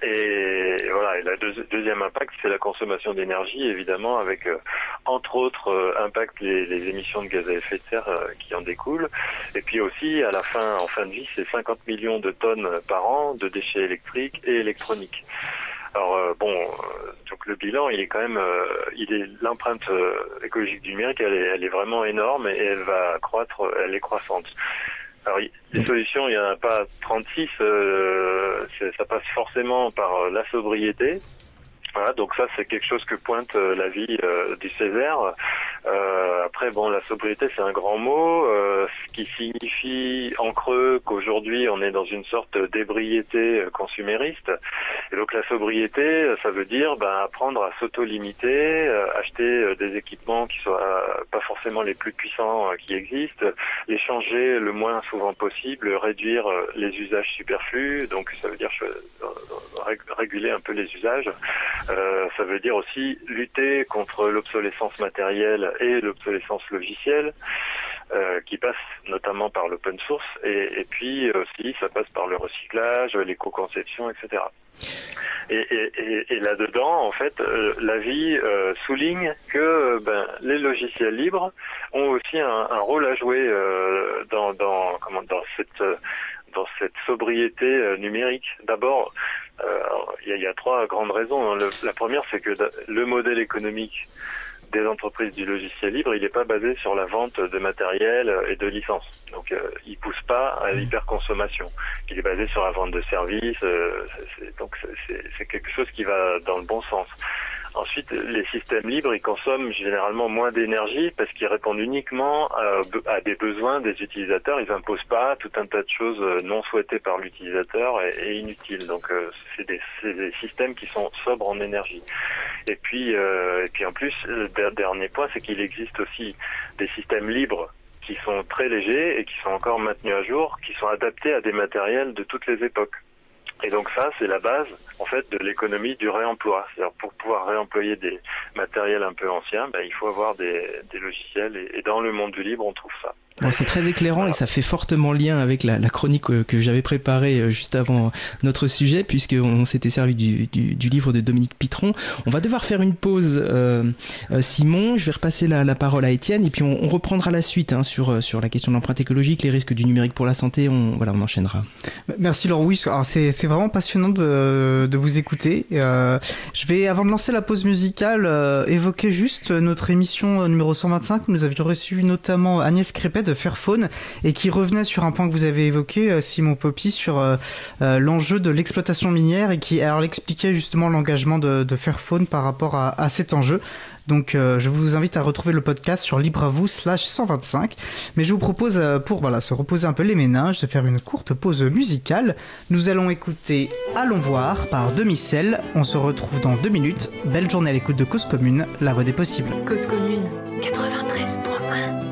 Et voilà, et le deuxième impact, c'est la consommation d'énergie, évidemment, avec euh, entre autres euh, impact les, émissions de gaz à effet de serre euh, qui en découlent. Et puis aussi, à la fin, en fin de vie, c'est 50 millions de tonnes par an de déchets électriques et électroniques. Alors bon, donc le bilan, il est quand même, il est l'empreinte écologique du numérique, elle est, elle est vraiment énorme et elle va croître, elle est croissante. Alors, les solutions, il n'y en a pas 36. Euh, ça passe forcément par euh, la sobriété. Voilà, donc ça, c'est quelque chose que pointe euh, la vie du Césaire. Euh, après, bon, la sobriété, c'est un grand mot, euh, ce qui signifie en creux qu'aujourd'hui, on est dans une sorte d'ébriété consumériste. Et donc, la sobriété, ça veut dire ben, apprendre à s'auto-limiter, euh, acheter euh, des équipements qui soient pas forcément les plus puissants qui existent, les changer le moins souvent possible, réduire les usages superflus. Donc, ça veut dire réguler un peu les usages. Ça veut dire aussi lutter contre l'obsolescence matérielle et l'obsolescence logicielle. qui passe notamment par l'open source, et, puis aussi ça passe par le recyclage, l'éco-conception, etc. Et, là-dedans, en fait, l'avis souligne que ben, les logiciels libres ont aussi un, rôle à jouer dans, dans, comment, dans cette dans cette sobriété numérique. D'abord, il y, a trois grandes raisons. la première, c'est que le modèle économique des entreprises du logiciel libre, il n'est pas basé sur la vente de matériel et de licences. Donc, euh, il pousse pas à l'hyperconsommation. Il est basé sur la vente de services. Euh, donc, c'est quelque chose qui va dans le bon sens. Ensuite, les systèmes libres, ils consomment généralement moins d'énergie parce qu'ils répondent uniquement à, des besoins des utilisateurs. Ils n'imposent pas tout un tas de choses euh, non souhaitées par l'utilisateur et, inutiles. Donc, euh, c'est des, systèmes qui sont sobres en énergie. Puis, euh, et puis en plus, le dernier point, c'est qu'il existe aussi des systèmes libres qui sont très légers et qui sont encore maintenus à jour, qui sont adaptés à des matériels de toutes les époques. Et donc ça, c'est la base en fait de l'économie du réemploi. C'est-à-dire pour pouvoir réemployer des matériels un peu anciens, ben, il faut avoir des, logiciels. et, dans le monde du libre, on trouve ça c'est très éclairant et ça fait fortement lien avec la, chronique que, j'avais préparée euh, juste avant notre sujet, puisqu'on s'était servi du, livre de Dominique Pitron. On va devoir faire une pause, euh, euh, Simon. Je vais repasser la, parole à Étienne et puis on, reprendra la suite hein, sur, sur la question de l'empreinte écologique, les risques du numérique pour la santé. On, voilà, on enchaînera. Merci Laurent. Oui, c'est vraiment passionnant de, de vous écouter. je vais, avant de lancer la pause musicale, évoquer juste notre émission numéro 125 où nous avions reçu notamment Agnès Crépet de Fairphone et qui revenait sur un point que vous avez évoqué, euh, Simon Poppy, sur euh, euh, l'enjeu de l'exploitation minière et qui alors expliquait justement l'engagement de, de, Fairphone par rapport à, cet enjeu. Donc je vous invite à retrouver le podcast sur libre à vous slash 125. Mais je vous propose pour voilà, se reposer un peu les méninges de faire une courte pause musicale. Nous allons écouter Allons voir par Demi-Sel. On se retrouve dans deux minutes. Belle journée à l'écoute de Cause Commune, la voix des possibles. Cause Commune 93.1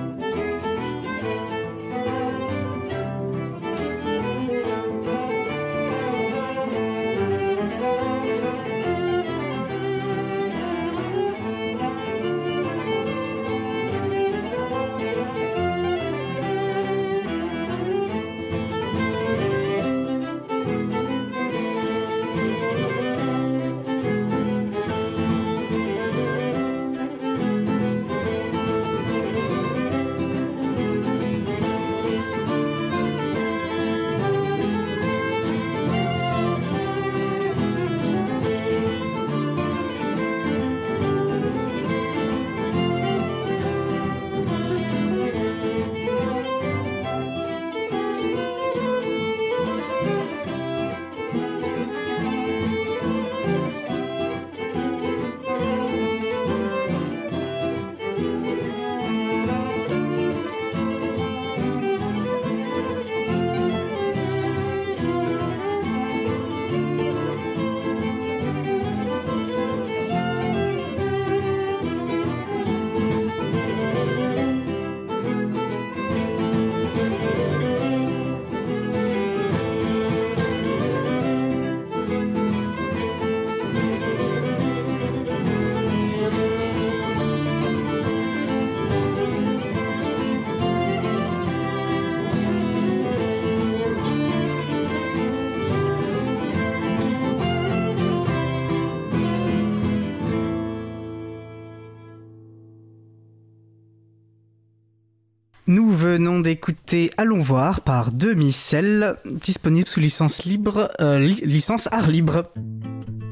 venons d'écouter Allons voir par Demi-Cell, disponible sous licence libre, euh, licence art libre.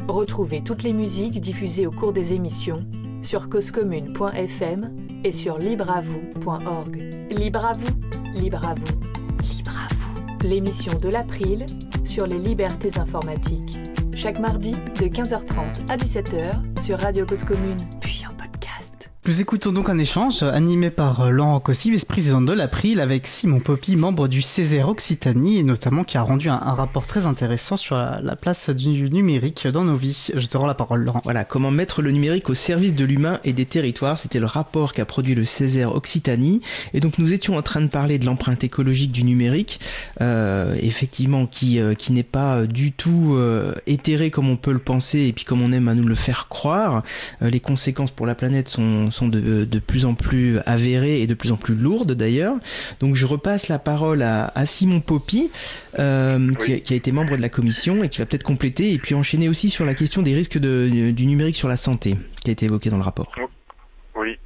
Retrouvez toutes les musiques diffusées au cours des émissions sur causecommune.fm et sur libreavoue.org. Libre à vous, libre à vous, libre à vous. L'émission de l'April sur les libertés informatiques. Chaque mardi de 15h30 à 17h sur Radio Cause Commune. Nous écoutons donc un échange animé par euh, Laurent Cossy, vice-président de l'April, avec Simon Poppy, membre du Césaire Occitanie, et notamment qui a rendu un, rapport très intéressant sur la, place du numérique dans nos vies. Je te rends la parole, Laurent. Voilà, comment mettre le numérique au service de l'humain et des territoires. C'était le rapport qu'a produit le Césaire Occitanie. Et donc nous étions en train de parler de l'empreinte écologique du numérique, euh, effectivement, qui, euh, qui n'est pas du tout euh, éthéré comme on peut le penser et puis comme on aime à nous le faire croire. les conséquences pour la planète sont sont de, de, plus en plus avérées et de plus en plus lourdes d'ailleurs. Donc je repasse la parole à, à Simon Poppy, euh, qui, a, qui, a, été membre de la commission et qui va peut-être compléter et puis enchaîner aussi sur la question des risques de, du numérique sur la santé, qui a été évoquée dans le rapport. Oui.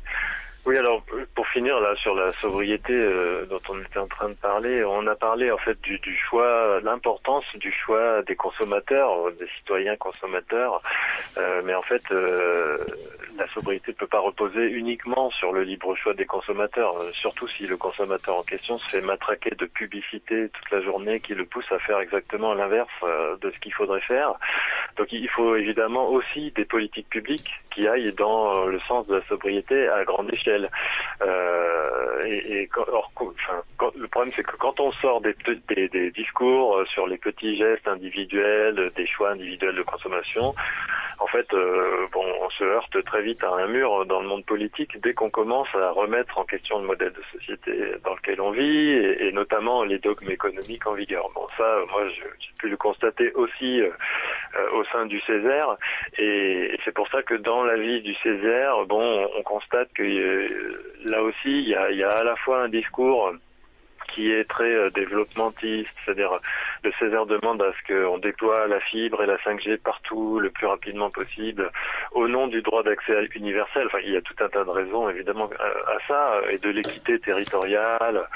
Oui, alors pour finir là sur la sobriété euh, dont on était en train de parler, on a parlé en fait du, du choix, l'importance du choix des consommateurs, des citoyens consommateurs, euh, mais en fait euh, la sobriété ne peut pas reposer uniquement sur le libre choix des consommateurs, euh, surtout si le consommateur en question se fait matraquer de publicité toute la journée qui le pousse à faire exactement l'inverse euh, de ce qu'il faudrait faire. Donc il faut évidemment aussi des politiques publiques qui aillent dans le sens de la sobriété à grande échelle. Euh, et, le problème c'est que quand on sort des, discours sur les petits gestes individuels, des choix individuels de consommation, en fait, euh, bon, on se heurte très vite à un mur dans le monde politique dès qu'on commence à remettre en question le modèle de société dans lequel on vit et, notamment les dogmes économiques en vigueur. Bon, ça, moi, j'ai pu le constater aussi euh, au sein du Césaire et c'est pour ça que dans la vie du Césaire, bon, on, on constate que euh, là aussi, il y a, il y a à la fois un discours qui est très euh, développementiste, c'est-à-dire le Césaire demande à ce qu'on déploie la fibre et la 5G partout le plus rapidement possible au nom du droit d'accès universel. Enfin, il y a tout un tas de raisons évidemment à, ça et de l'équité territoriale,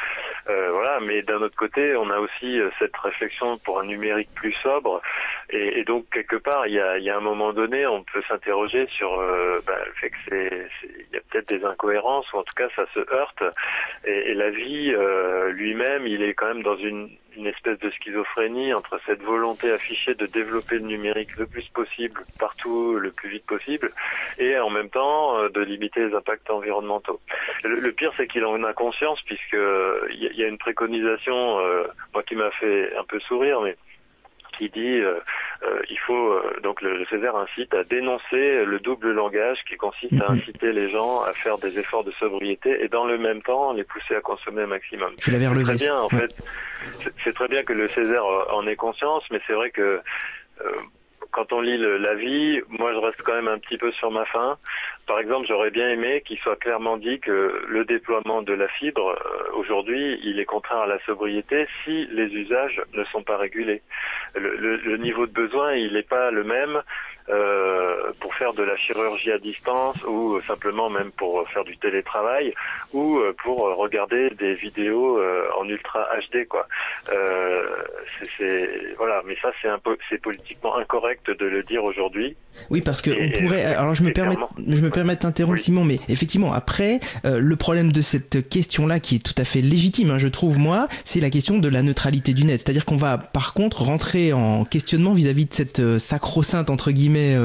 euh, voilà. Mais d'un autre côté, on a aussi cette réflexion pour un numérique plus sobre et, donc quelque part, il y a, il y a un moment donné, on peut s'interroger sur euh, bah, le fait que c'est, il y a peut-être des incohérences ou en tout cas ça se heurte et, et la vie euh, lui-même, il est quand même dans une, une espèce de schizophrénie entre cette volonté affichée de développer le numérique le plus possible, partout, le plus vite possible, et en même temps euh, de limiter les impacts environnementaux. Le, le pire, c'est qu'il en a conscience, puisque il y, y, a une préconisation, euh, moi qui m'a fait un peu sourire, mais qui dit euh, euh, il faut euh, donc le, le, Césaire incite à dénoncer le double langage qui consiste à inciter les gens à faire des efforts de sobriété et dans le même temps les pousser à consommer un maximum. L'avais relevé. Très bien en fait. C'est très bien que le Césaire en ait conscience, mais c'est vrai que quand on lit le, la vie, moi je reste quand même un petit peu sur ma faim. Par exemple, j'aurais bien aimé qu'il soit clairement dit que le déploiement de la fibre, euh, aujourd'hui, il est contraire à la sobriété si les usages ne sont pas régulés. Le, niveau de besoin, il n'est pas le même euh, pour faire de la chirurgie à distance ou simplement même pour faire du télétravail ou pour regarder des vidéos euh, en ultra HD quoi. Euh, voilà, mais ça c'est politiquement incorrect de le dire aujourd'hui. Oui, parce que et, on pourrait. Alors je me permets, je me permets d'interrompre oui. Simon, mais effectivement après euh, le problème de cette question-là qui est tout à fait légitime, hein, je trouve moi, c'est la question de la neutralité du net. C'est-à-dire qu'on va par contre rentrer en questionnement vis-à-vis -vis de cette euh, sacro-sainte entre guillemets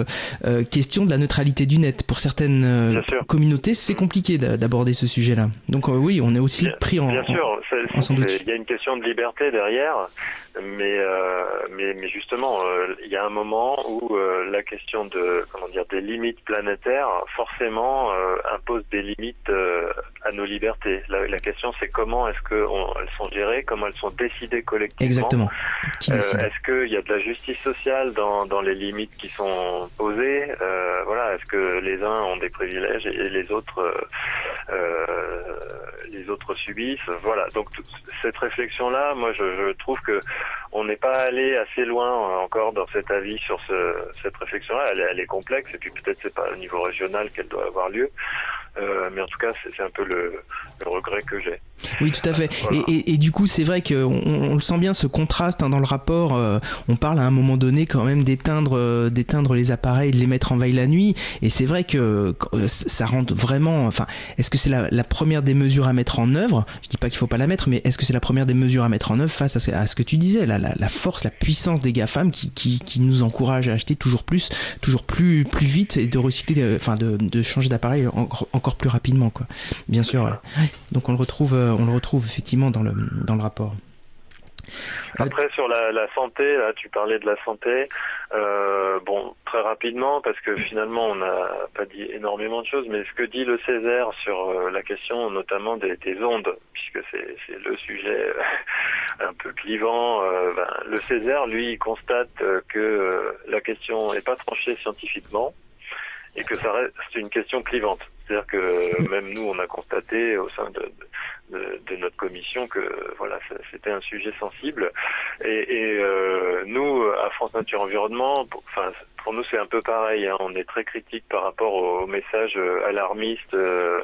euh, question de la neutralité du net. Pour certaines communautés, c'est compliqué d'aborder ce sujet-là. Donc oui, on est aussi bien, pris en, bien sûr, en, Il y a une question de liberté derrière, mais mais, mais justement, il y a un moment où euh, la question de comment dire des limites planétaires forcément impose des limites à nos libertés. La, la question, c'est comment est-ce que on, elles sont gérées, comment elles sont décidées collectivement. Exactement. est-ce qu'il y a de la justice sociale dans dans les limites qui sont posées? Voilà, est-ce que les uns ont des privilèges et, les autres les autres subissent? Voilà. Donc cette réflexion là, moi je, je trouve que on n'est pas allé assez loin encore dans cet avis sur ce, cette réflexion-là. Elle, elle, est complexe et puis peut-être c'est pas au niveau régional qu'elle doit avoir lieu. Euh, mais en tout cas, c'est un peu le, le regret que j'ai. Oui, tout à fait. Voilà. Et, et, et, du coup, c'est vrai qu'on on le sent bien ce contraste hein, dans le rapport. Euh, on parle à un moment donné quand même d'éteindre, euh, d'éteindre les appareils, de les mettre en veille la nuit. Et c'est vrai que euh, ça rend vraiment. Enfin, est-ce que c'est la, la, première des mesures à mettre en œuvre? Je dis pas qu'il faut pas la mettre, mais est-ce que c'est la première des mesures à mettre en œuvre face à ce, à ce que tu disais, la, la, la, force, la puissance des GAFAM qui, qui, qui nous encourage à acheter toujours plus, toujours plus, plus vite et de recycler, enfin de, de changer d'appareil encore, encore plus rapidement, quoi. Bien sûr. Ouais. Donc on le retrouve on le retrouve effectivement dans le, dans le rapport. Après sur la, santé, là tu parlais de la santé, euh, bon très rapidement parce que finalement on n'a pas dit énormément de choses, mais ce que dit le Césaire sur euh, la question notamment des, des ondes, puisque c'est le sujet euh, un peu clivant, ben, le Césaire lui constate que la question n'est pas tranchée scientifiquement et que ça reste une question clivante. C'est-à-dire que même nous, on a constaté au sein de, de, notre commission que voilà, c'était un sujet sensible. Et, euh, nous, à France Nature Environnement, pour, enfin, pour nous, c'est un peu pareil. Hein. On est très critique par rapport aux, messages alarmistes, euh,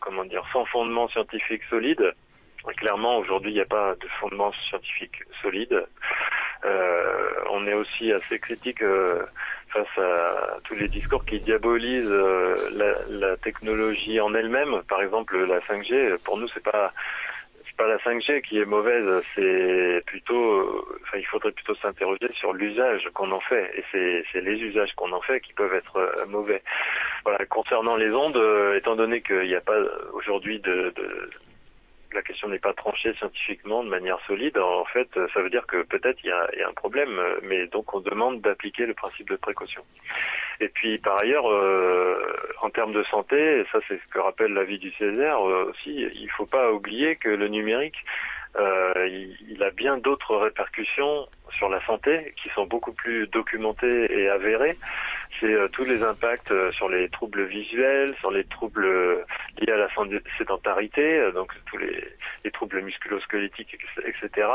comment dire, sans fondement scientifique solide. Clairement, aujourd'hui, il n'y a pas de fondement scientifique solide. Euh, on est aussi assez critique face à tous les discours qui diabolisent euh, la, technologie en elle-même. Par exemple, la 5G, pour nous, c'est pas pas la 5G qui est mauvaise, c'est plutôt, il faudrait plutôt s'interroger sur l'usage qu'on en fait, et c'est les usages qu'on en fait qui peuvent être euh, mauvais. Voilà, concernant les ondes, euh, étant donné qu'il n'y a pas aujourd'hui de, la question n'est pas tranchée scientifiquement de manière solide, en fait, ça veut dire que peut-être il y, a, un problème, mais donc on demande d'appliquer le principe de précaution. Et puis par ailleurs, euh, en termes de santé, ça c'est ce que rappelle l'avis du Césaire euh, aussi, il ne faut pas oublier que le numérique euh, il, a bien d'autres répercussions sur la santé qui sont beaucoup plus documentées et avérées. C'est euh, tous les impacts euh, sur les troubles visuels, sur les troubles liés à la sédentarité, donc tous les, les troubles musculosquelettiques, etc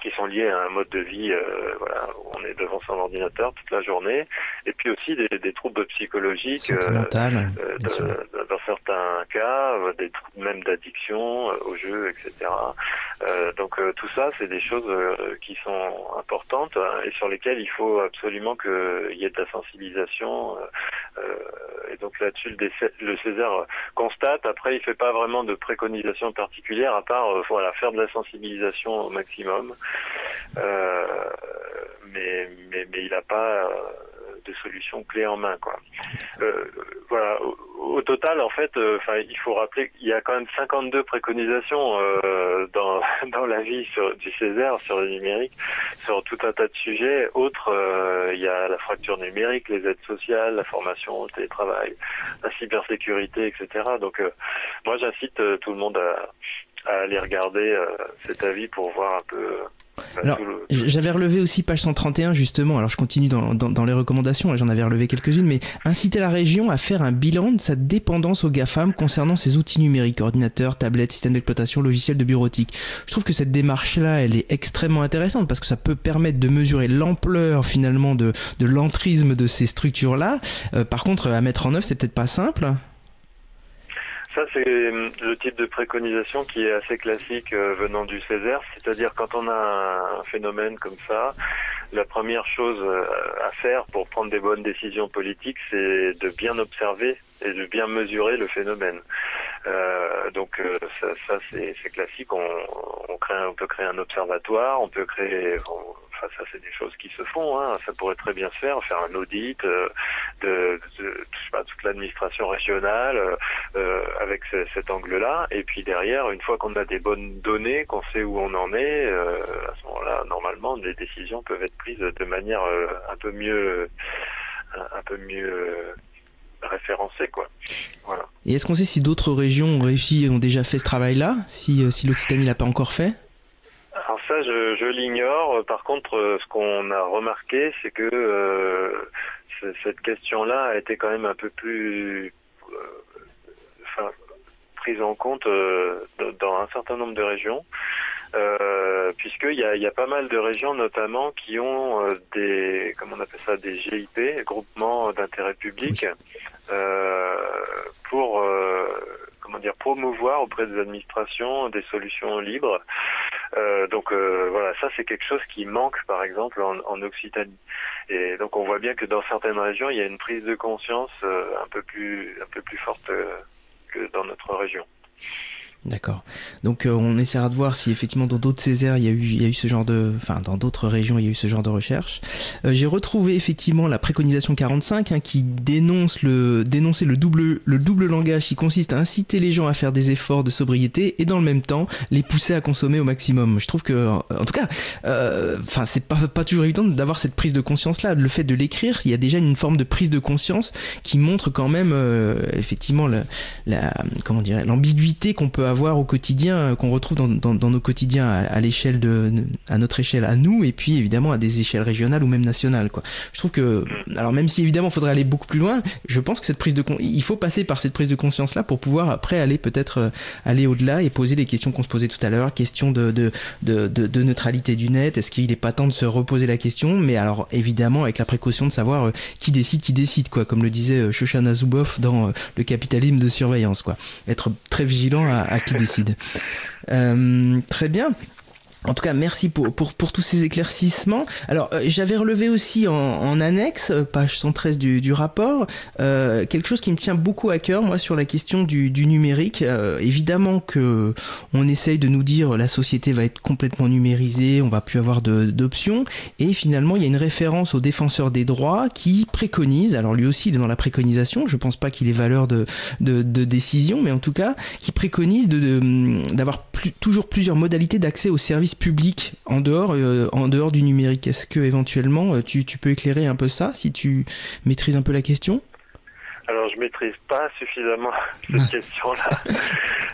qui sont liés à un mode de vie, euh, voilà, où on est devant son ordinateur toute la journée, et puis aussi des, des troubles psychologiques, euh, euh, dans certains cas, euh, des troubles même d'addiction au jeu, etc. donc tout ça, c'est des choses qui sont importantes hein, et sur lesquelles il faut absolument qu'il y ait de la sensibilisation. Et donc là-dessus, le, César constate. Après, il fait pas vraiment de préconisation particulière à part voilà faire de la sensibilisation au maximum. Euh, mais, mais, mais il n'a pas euh, de solution clé en main quoi. Euh, voilà. Au, total, en fait, enfin, il faut rappeler qu'il y a quand même 52 préconisations dans dans la vie sur, du Césaire sur le numérique, sur tout un tas de sujets. Autres, il y a la fracture numérique, les aides sociales, la formation, le télétravail, la cybersécurité, etc. Donc, moi, j'incite tout le monde à, à aller regarder cet avis pour voir un peu alors, j'avais relevé aussi page 131 justement, alors je continue dans, dans, les recommandations, j'en avais relevé quelques-unes, mais inciter la région à faire un bilan de sa dépendance aux GAFAM concernant ses outils numériques, ordinateurs, tablettes, systèmes d'exploitation, logiciels de bureautique. Je trouve que cette démarche-là, elle est extrêmement intéressante parce que ça peut permettre de mesurer l'ampleur finalement de, de l'entrisme de ces structures-là. Euh, par contre, à mettre en œuvre, c'est peut-être pas simple. Ça, c'est euh, le type de préconisation qui est assez classique euh, venant du Césaire, c'est-à-dire quand on a un phénomène comme ça, la première chose euh, à faire pour prendre des bonnes décisions politiques, c'est de bien observer et de bien mesurer le phénomène. Euh, donc ça, ça c'est classique. On, on, crée, on peut créer un observatoire, on peut créer, ça c'est des choses qui se font. Hein. Ça pourrait très bien se faire, faire un audit euh, de, toute l'administration régionale euh, euh, avec cet angle-là. Et puis derrière, une fois qu'on a des bonnes données, qu'on sait où on en est, à ce moment-là, normalement, des décisions peuvent être prises de manière un peu mieux, un peu mieux quoi. Et est-ce qu'on sait si d'autres régions ont réussi, ont déjà fait ce travail-là, si, si l'Occitanie l'a pas encore fait? Alors ça, je, l'ignore. Par contre, euh, ce qu'on a remarqué, c'est que euh, cette question-là a été quand même un peu plus euh, prise en compte dans un certain nombre de régions. puisqu'il y a, y a pas mal de régions notamment qui ont des comment on appelle ça des GIP groupements d'intérêt public pour promouvoir auprès des administrations des solutions libres euh, donc euh, voilà, ça c'est quelque chose qui manque par exemple en, en, Occitanie. Et donc on voit bien que dans certaines régions, il y a une prise de conscience euh, un peu plus un peu plus forte que dans notre région. D'accord. Donc euh, on essaiera de voir si effectivement dans d'autres Césaires il y a eu ce genre de enfin dans d'autres régions il y a eu ce genre de recherche. Euh, j'ai retrouvé effectivement la préconisation 45 hein, qui dénonce le dénoncer le double le double langage qui consiste à inciter les gens à faire des efforts de sobriété et dans le même temps les pousser à consommer au maximum. Je trouve que en tout cas euh, enfin c'est pas pas toujours évident d'avoir cette prise de conscience là. Le fait de l'écrire, il y a déjà une forme de prise de conscience qui montre quand même effectivement la, comment l'ambiguïté qu'on peut avoir au quotidien, qu'on retrouve dans, nos quotidiens à, l'échelle de, à notre échelle à nous, et puis évidemment à des échelles régionales ou même nationales. Quoi. Je trouve que, alors même si évidemment il faudrait aller beaucoup plus loin, je pense que cette prise de, il faut passer par cette prise de conscience là pour pouvoir après aller peut-être aller au-delà et poser les questions qu'on se posait tout à l'heure, question de, de, de, neutralité du net. Est-ce qu'il n'est pas temps de se reposer la question? Mais alors évidemment avec la précaution de savoir qui décide, qui décide quoi, comme le disait Shoshana Zuboff dans le capitalisme de surveillance, quoi. Être très vigilant à, qui décide. Euh, très bien. En tout cas, merci pour, pour, pour tous ces éclaircissements. Alors, euh, j'avais relevé aussi en, en, annexe, euh, page 113 du, du rapport, euh, quelque chose qui me tient beaucoup à cœur, moi, sur la question du, du numérique. Euh, évidemment que on essaye de nous dire la société va être complètement numérisée, on va plus avoir d'options, et finalement, il y a une référence au défenseur des droits qui préconise, alors lui aussi il est dans la préconisation, je pense pas qu'il ait valeur de, de, de, décision, mais en tout cas, qui préconise d'avoir de, plus, toujours plusieurs modalités d'accès aux services public en dehors, euh, en dehors du numérique. Est-ce que éventuellement euh, tu, tu, peux éclairer un peu ça, si tu maîtrises un peu la question? Alors je maîtrise pas suffisamment cette question-là.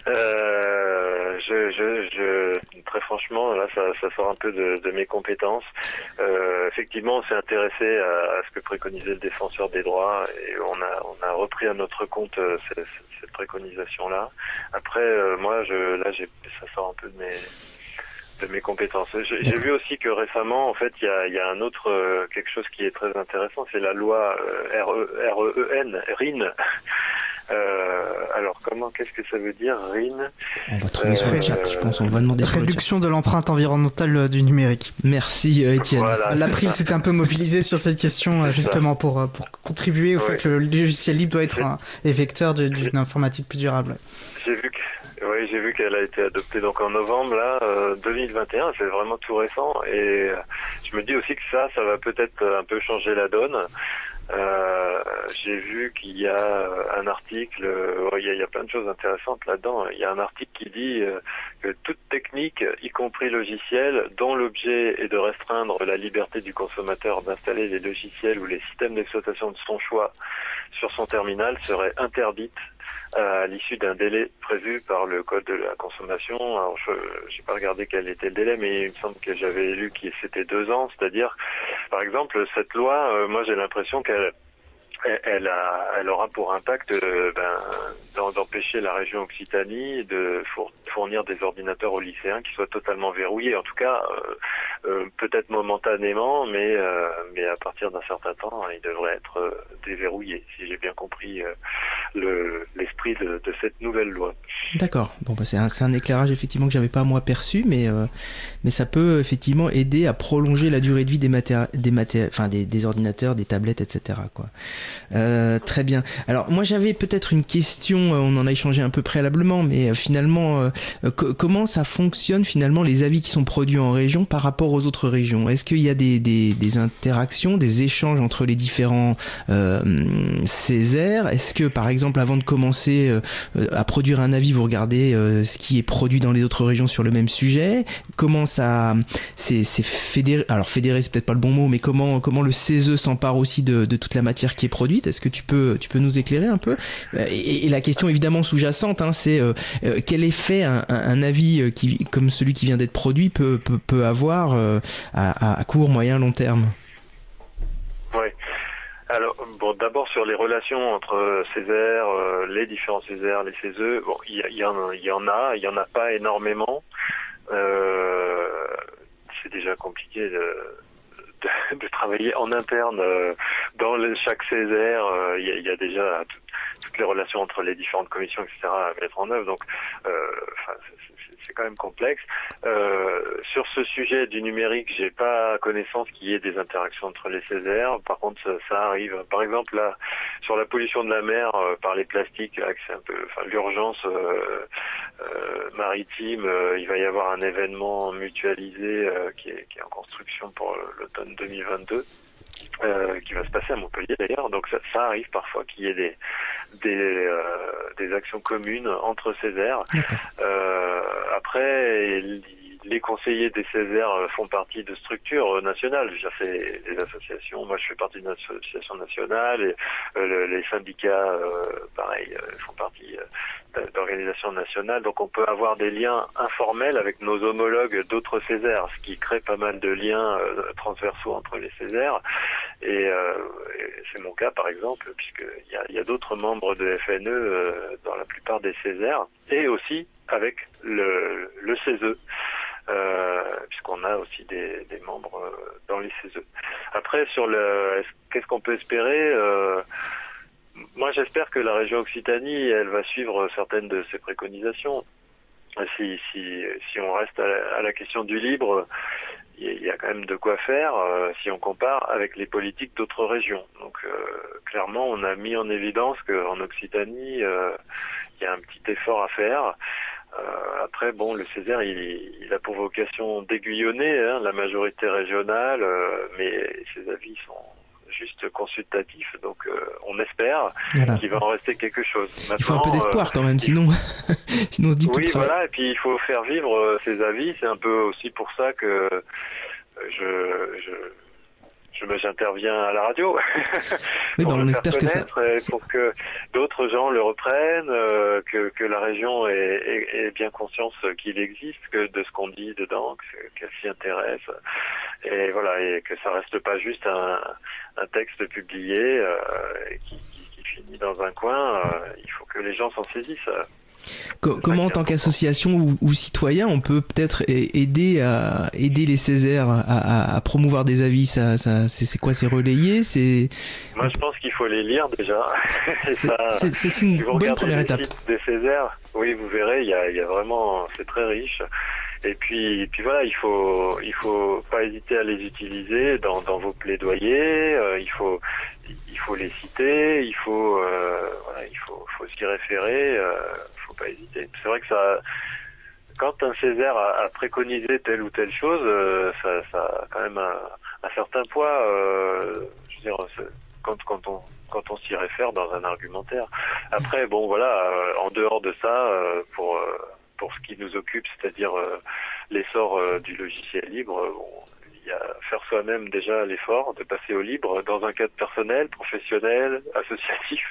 Euh, je, je, je, très franchement, là, ça, ça sort un peu de, de mes compétences. Euh, effectivement, on s'est intéressé à, à, ce que préconisait le défenseur des droits et on a, on a repris à notre compte cette, cette préconisation-là. Après, moi, je, là, ça sort un peu de mes de mes compétences. J'ai vu aussi que récemment, en fait, il y a, y a, un autre euh, quelque chose qui est très intéressant, c'est la loi euh, REN, RIN. Euh, alors comment, qu'est-ce que ça veut dire RIN On va trouver sur le chat, je pense. On va demander. Réduction de l'empreinte environnementale du numérique. Merci Étienne. L'April s'était un peu mobilisé sur cette question justement pour pour contribuer au fait que le logiciel libre doit être un vecteur d'une informatique plus durable. J'ai vu que oui, j'ai vu qu'elle a été adoptée donc en novembre là, 2021. Euh, c'est vraiment tout récent et euh, je me dis aussi que ça, ça va peut-être un peu changer la donne. Euh, j'ai vu qu'il y a un article, il, y a, plein de choses intéressantes là-dedans. Il y a un article qui dit que toute technique, y compris logiciel, dont l'objet est de restreindre la liberté du consommateur d'installer les logiciels ou les systèmes d'exploitation de son choix sur son terminal, serait interdite à l'issue d'un délai prévu par le code de la consommation. Alors je n'ai pas regardé quel était le délai, mais il me semble que j'avais lu que c'était deux ans. C'est-à-dire, par exemple, cette loi, euh, moi j'ai l'impression qu'elle elle, a, elle aura pour impact euh, ben, d'empêcher la région Occitanie de fournir des ordinateurs aux lycéens qui soient totalement verrouillés. En tout cas, euh, euh, peut-être momentanément, mais, mais à partir d'un certain temps, ils devraient être déverrouillés, si j'ai bien compris l'esprit de, cette nouvelle loi. D'accord. Bon, bah, c'est un, éclairage effectivement que j'avais pas moi perçu, mais, mais ça peut effectivement aider à prolonger la durée de vie des, des, des ordinateurs, des tablettes, etc. Quoi. Euh, très bien. Alors moi j'avais peut-être une question, euh, on en a échangé un peu préalablement, mais euh, finalement comment ça fonctionne finalement les avis qui sont produits en région par rapport aux autres régions? Est-ce qu'il y a des, des, des, interactions, des échanges entre les différents euh, Césaires? Est-ce que par exemple avant de commencer à produire un avis, vous regardez ce qui est produit dans les autres régions sur le même sujet? Comment ça c'est fédéré Alors fédéré c'est peut-être pas le bon mot, mais comment comment le CESE s'empare aussi de, de toute la matière qui est produite. Est-ce que tu peux, tu peux nous éclairer un peu? Et, la question évidemment sous-jacente, hein, c'est euh, euh, quel effet un, avis euh, qui, comme celui qui vient d'être produit peut, peut, peut avoir à, court, moyen, long terme? Oui. Alors, bon, d'abord sur les relations entre Césaire, les différents Césaires, les CESE, bon, il y, y, en, a, il y en a pas énormément. c'est déjà compliqué de, de, travailler en interne euh, dans chaque Césaire. Euh, il y, a déjà toutes les relations entre les différentes commissions, etc. à mettre en œuvre. Donc, euh, quand même complexe. Euh, sur ce sujet du numérique, j'ai pas connaissance qu'il y ait des interactions entre les Césaires. Par contre, ça, arrive. Par exemple, là, sur la pollution de la mer euh, par les plastiques, là, c'est un peu, l'urgence euh, maritime. Il va y avoir un événement mutualisé qui, est, en construction pour l'automne 2022. Euh, qui va se passer à Montpellier d'ailleurs. Donc ça, ça, arrive parfois qu'il y ait des des, euh, des actions communes entre ces aires. Euh, après, les conseillers des Césaires font partie de structures nationales. C'est des associations. Moi, je fais partie d'une association nationale et les syndicats, pareil, font partie d'organisations nationales. Donc, on peut avoir des liens informels avec nos homologues d'autres Césaires, ce qui crée pas mal de liens transversaux entre les Césaires. Et, c'est mon cas, par exemple, puisqu'il y a, y a d'autres membres de FNE dans la plupart des Césaires, et aussi avec le, le CESE. Euh, puisqu'on a aussi des, membres euh, dans les CESE. Après, sur le, qu'est-ce qu'on peut espérer euh, Moi, j'espère que la région Occitanie, elle va suivre certaines de ses préconisations. Si, si, si on reste à la, question du libre, il y a quand même de quoi faire si on compare avec les politiques d'autres régions. Donc clairement, on a mis en évidence qu'en Occitanie, il y a un petit effort à faire. Euh, après, bon, le Césaire, il, a pour vocation d'aiguillonner hein, la majorité régionale, euh, mais ses avis sont juste consultatifs, donc euh, on espère qu'il va en rester quelque chose. il faut un peu d'espoir quand même, sinon, sinon on se dit Oui, voilà, et puis il faut faire vivre ses avis. C'est un peu aussi pour ça que je, je je j'interviens à la radio. Oui, pour bah, on espère que ça pour que d'autres gens le reprennent euh, que, que la région ait, ait, bien conscience qu'il existe que de ce qu'on dit dedans qu'elle s'y intéresse. Et voilà et que ça reste pas juste un, un texte publié euh, qui, qui, qui, finit dans un coin euh, il faut que les gens s'en saisissent comment, en tant qu'association ou, citoyen, on peut peut-être aider à aider les Césaires à, promouvoir des avis? Ça, ça c'est quoi? C'est relayé? C'est moi, je pense qu'il faut les lire déjà. c'est une bonne première étape. Des Césaires, oui, vous verrez, il y a, y a vraiment, c'est très riche. Et puis, puis voilà, il faut, il faut pas hésiter à les utiliser dans, dans vos plaidoyers. Euh, il faut, il faut les citer. Il faut, euh, voilà, il faut, faut s'y référer. Euh, pas hésiter. C'est vrai que ça, quand un Césaire a, préconisé telle ou telle chose, euh, ça, a quand même un, certain poids. Euh, quand, on quand on s'y réfère dans un argumentaire. Après, bon, voilà, euh, en dehors de ça, pour pour ce qui nous occupe, c'est-à-dire l'essor du logiciel libre, il y a faire soi-même déjà l'effort de passer au libre dans un cadre personnel, professionnel, associatif.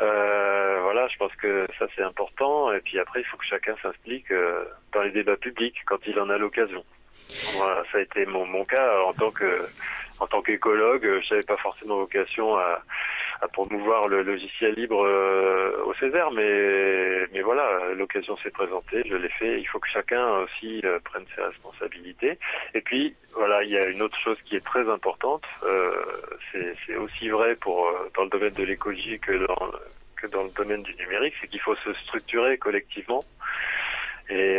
Euh, voilà, je pense que ça c'est important. Et puis après, il faut que chacun s'implique euh, dans les débats publics quand il en a l'occasion. Voilà, ça a été mon, mon cas en tant que en tant qu'écologue, je n'avais pas forcément vocation à, promouvoir le logiciel libre euh, au Césaire, mais, voilà, l'occasion s'est présentée, je l'ai fait. Il faut que chacun aussi euh, prenne ses responsabilités. Et puis, voilà, il y a une autre chose qui est très importante. Euh, c'est aussi vrai pour dans le domaine de l'écologie que dans, que dans le domaine du numérique, c'est qu'il faut se structurer collectivement. Et,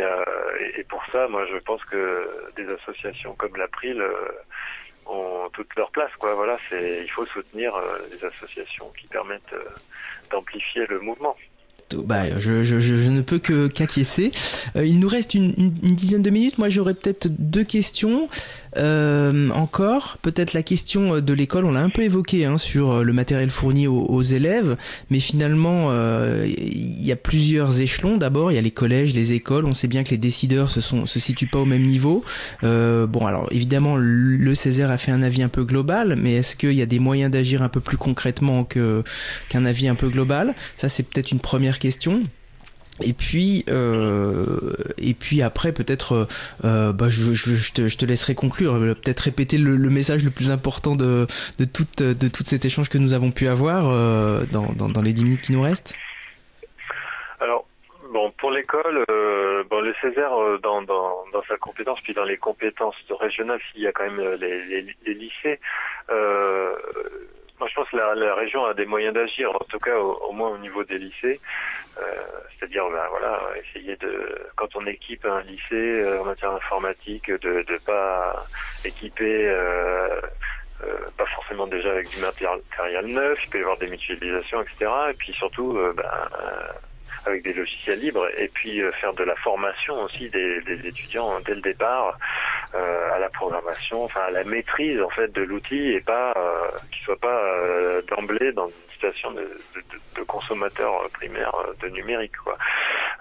et, pour ça, moi, je pense que des associations comme l'April ont toute leur place. Quoi. Voilà, c'est, il faut soutenir euh, les associations qui permettent euh, d'amplifier le mouvement. Bah, je, je, ne peux que qu'acquiescer. Euh, il nous reste une, dizaine de minutes. Moi, j'aurais peut-être deux questions. Euh, encore, peut-être la question de l'école, on l'a un peu évoqué hein, sur euh, le matériel fourni aux, élèves, mais finalement, euh, il y a plusieurs échelons. D'abord, il y a les collèges, les écoles. On sait bien que les décideurs se, se situent pas au même niveau. Euh, bon, alors évidemment, le Césaire a fait un avis un peu global, mais est-ce qu'il y a des moyens d'agir un peu plus concrètement qu'un avis un peu global? Ça, c'est peut-être une première question. Et puis, euh, et puis après, peut-être, euh, bah, je, je, te, je, te, laisserai conclure. Euh, peut-être répéter le, message le plus important de, de, tout, de cet échange que nous avons pu avoir euh, dans, dans, les 10 minutes qui nous restent. Alors, bon, pour l'école, euh, bon, le Césaire, euh, dans, dans, dans, sa compétence, puis dans les compétences régionales, s'il y a quand même les, les, les lycées, moi, je pense que la, la, région a des moyens d'agir, en tout cas au, au, moins au niveau des lycées. Euh, C'est-à-dire, ben, voilà, essayer de, quand on équipe un lycée euh, en matière informatique, de ne pas équiper, euh, euh, pas forcément déjà avec du matériel neuf. Il peut y avoir des mutualisations, etc. Et puis surtout, euh, ben, avec des logiciels libres et puis faire de la formation aussi des, étudiants dès le départ euh, à la programmation, enfin à la maîtrise en fait de l'outil et pas euh, qu'il soit pas euh, d'emblée dans une situation de, de, consommateur primaire de numérique. Quoi.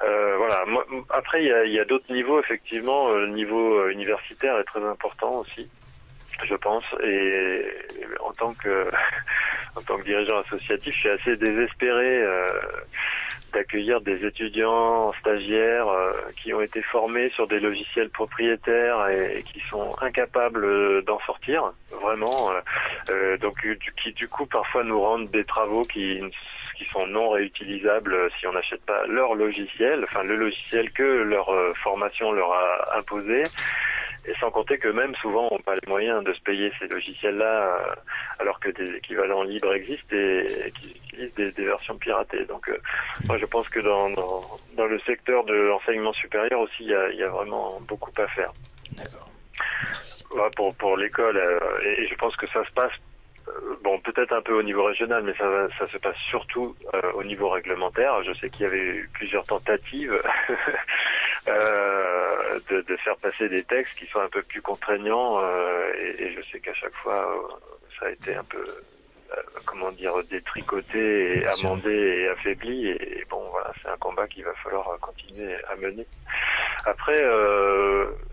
voilà. Après, il y a, d'autres niveaux effectivement. Le niveau universitaire est très important aussi je pense. Et en tant que en tant que dirigeant associatif, je suis assez désespéré euh, d'accueillir des étudiants stagiaires euh, qui ont été formés sur des logiciels propriétaires et, qui sont incapables d'en sortir, vraiment. Euh, donc qui du coup parfois nous rendent des travaux qui qui sont non réutilisables si on n'achète pas leur logiciel, enfin le logiciel que leur formation leur a imposé. Et sans compter que même souvent on n'a pas les moyens de se payer ces logiciels-là, euh, alors que des équivalents libres existent et, qui utilisent des, des, versions piratées. Donc euh, moi je pense que dans, dans, dans le secteur de l'enseignement supérieur aussi, il y a, y a, vraiment beaucoup à faire. D'accord. Merci. pour pour l'école, euh, et, et je pense que ça se passe bon, peut-être un peu au niveau régional, mais ça, ça se passe surtout euh, au niveau réglementaire. Je sais qu'il y avait eu plusieurs tentatives euh, de, de, faire passer des textes qui sont un peu plus contraignants, euh, et, et, je sais qu'à chaque fois, euh, ça a été un peu, euh, comment dire, détricoté, et amendé et affaibli. Et, et bon, voilà, c'est un combat qu'il va falloir continuer à mener. Après,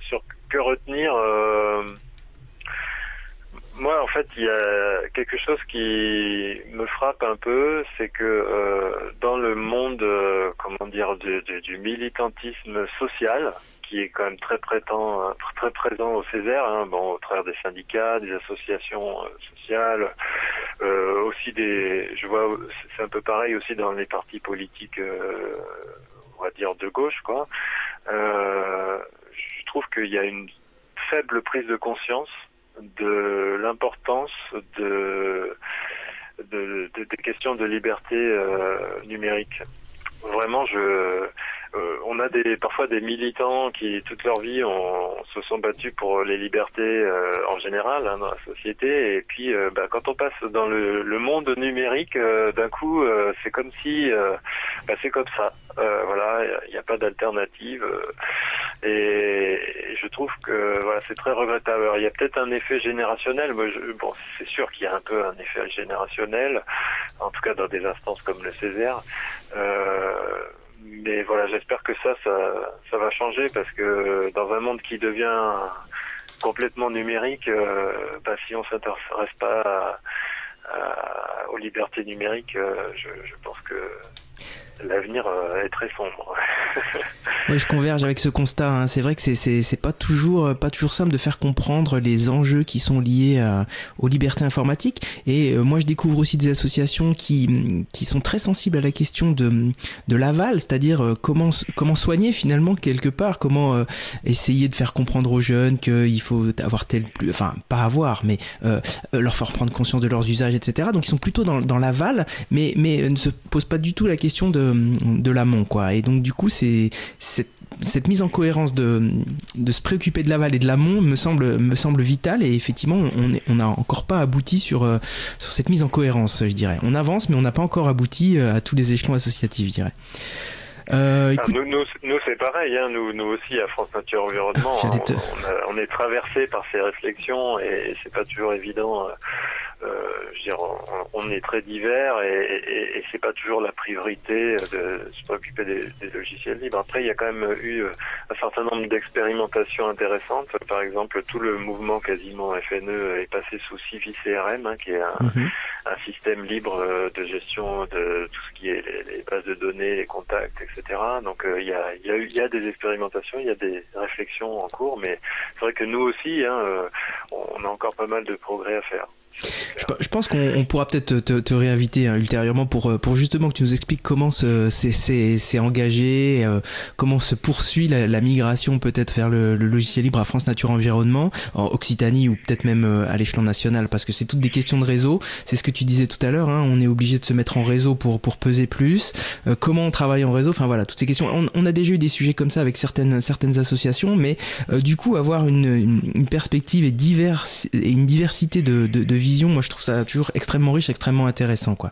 sur que retenir moi, en fait, il y a quelque chose qui me frappe un peu, c'est que euh, dans le monde, euh, comment dire, du, du, du, militantisme social, qui est quand même très, prétend, très présent au Césaire, hein, bon, au travers des syndicats, des associations euh, sociales, euh, aussi des, je vois, c'est un peu pareil aussi dans les partis politiques, euh, on va dire de gauche, quoi. je trouve qu'il y a une faible prise de conscience de l'importance de, de, de, des questions de liberté euh, numérique. Vraiment, je, euh, on a des, parfois des militants qui toute leur vie ont, se sont battus pour les libertés euh, en général hein, dans la société. Et puis euh, bah, quand on passe dans le, le monde numérique euh, d'un coup euh, c'est comme si bah, c'est comme ça. Voilà il n'y a, pas d'alternative et, je trouve que voilà c'est très regrettable. Il y a peut-être un effet générationnel Moi, je, bon c'est sûr qu'il y a un peu un effet générationnel en tout cas dans des instances comme le Césaire mais voilà, j'espère que ça, ça, ça, va changer parce que dans un monde qui devient complètement numérique, euh, bah, si on s'intéresse pas aux libertés numériques, euh, je, pense que l'avenir euh, est très sombre. oui, je converge avec ce constat. Hein. C'est vrai que c'est pas toujours euh, pas toujours simple de faire comprendre les enjeux qui sont liés à, aux libertés informatiques. Et euh, moi, je découvre aussi des associations qui qui sont très sensibles à la question de de l'aval, c'est-à-dire euh, comment comment soigner finalement quelque part, comment euh, essayer de faire comprendre aux jeunes qu'il faut avoir tel plus, enfin pas avoir, mais euh, leur faire prendre conscience de leurs usages, etc. Donc ils sont plutôt dans dans l'aval, mais mais ne se posent pas du tout la question de de l'amont quoi. Et donc du coup c'est cette, mise en cohérence de, de se préoccuper de l'aval et de l'amont me semble me semble vitale. Et effectivement on est, on n'a encore pas abouti sur euh, sur cette mise en cohérence je dirais. On avance mais on n'a pas encore abouti euh, à tous les échelons associatifs je dirais euh, écoute... nous, nous, nous c'est pareil, hein. nous, nous aussi à France Nature Environnement, on, te... on, a, on, est traversé par ces réflexions et c'est pas toujours évident euh, euh, je veux dire, on, on, est très divers et, et, et c'est pas toujours la priorité de se préoccuper des, des, logiciels libres. Après, il y a quand même eu un certain nombre d'expérimentations intéressantes. Par exemple, tout le mouvement quasiment FNE est passé sous Civi CRM, hein, qui est un, mm -hmm. un, système libre de gestion de tout ce qui est les, les bases de données, les contacts, etc. Donc euh, il y, a, y, a y a des expérimentations, il y a des réflexions en cours, mais c'est vrai que nous aussi, hein, euh, on a encore pas mal de progrès à faire. Je, pense qu'on pourra peut-être te, te, réinviter hein, ultérieurement pour, euh, pour justement que tu nous expliques comment c'est engagé, euh, comment se poursuit la, la migration peut-être vers le, le, logiciel libre à France Nature Environnement, en Occitanie ou peut-être même euh, à l'échelon national, parce que c'est toutes des questions de réseau. C'est ce que tu disais tout à l'heure, hein, on est obligé de se mettre en réseau pour, pour peser plus. Euh, comment on travaille en réseau, enfin voilà, toutes ces questions. On, on, a déjà eu des sujets comme ça avec certaines, certaines associations, mais euh, du coup avoir une, une, une perspective et, diverse, et une diversité de, de, de vision. Moi, je trouve ça toujours extrêmement riche, extrêmement intéressant, quoi.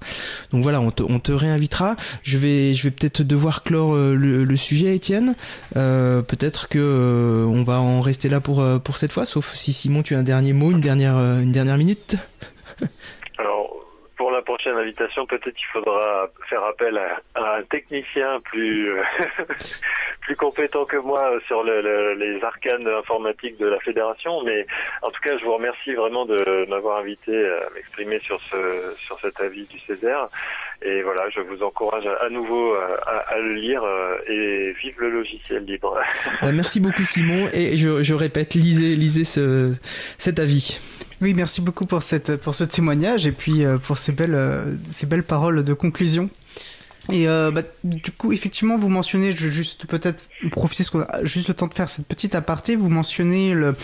Donc voilà, on te, réinvitera. Je vais, je vais peut-être devoir clore le, le, sujet, Étienne. peut-être que on va en rester là pour pour cette fois, sauf si Simon, tu as un dernier mot, une dernière, une dernière minute. pour la prochaine invitation, peut-être qu'il faudra faire appel à, un technicien plus plus compétent que moi sur les arcanes informatiques de la fédération. Mais en tout cas, je vous remercie vraiment de m'avoir invité à m'exprimer sur ce sur cet avis du Césaire. Et voilà, je vous encourage à, nouveau à, le lire euh, et vive le logiciel libre. Euh, merci beaucoup Simon et je, répète, lisez lisez ce, cet avis. Oui, merci beaucoup pour, cette, pour ce témoignage et puis euh, pour ces belles, euh, ces belles paroles de conclusion. Et euh, bah, du coup, effectivement, vous mentionnez, je vais juste peut-être profiter, juste le temps de faire cette petite aparté, vous mentionnez le,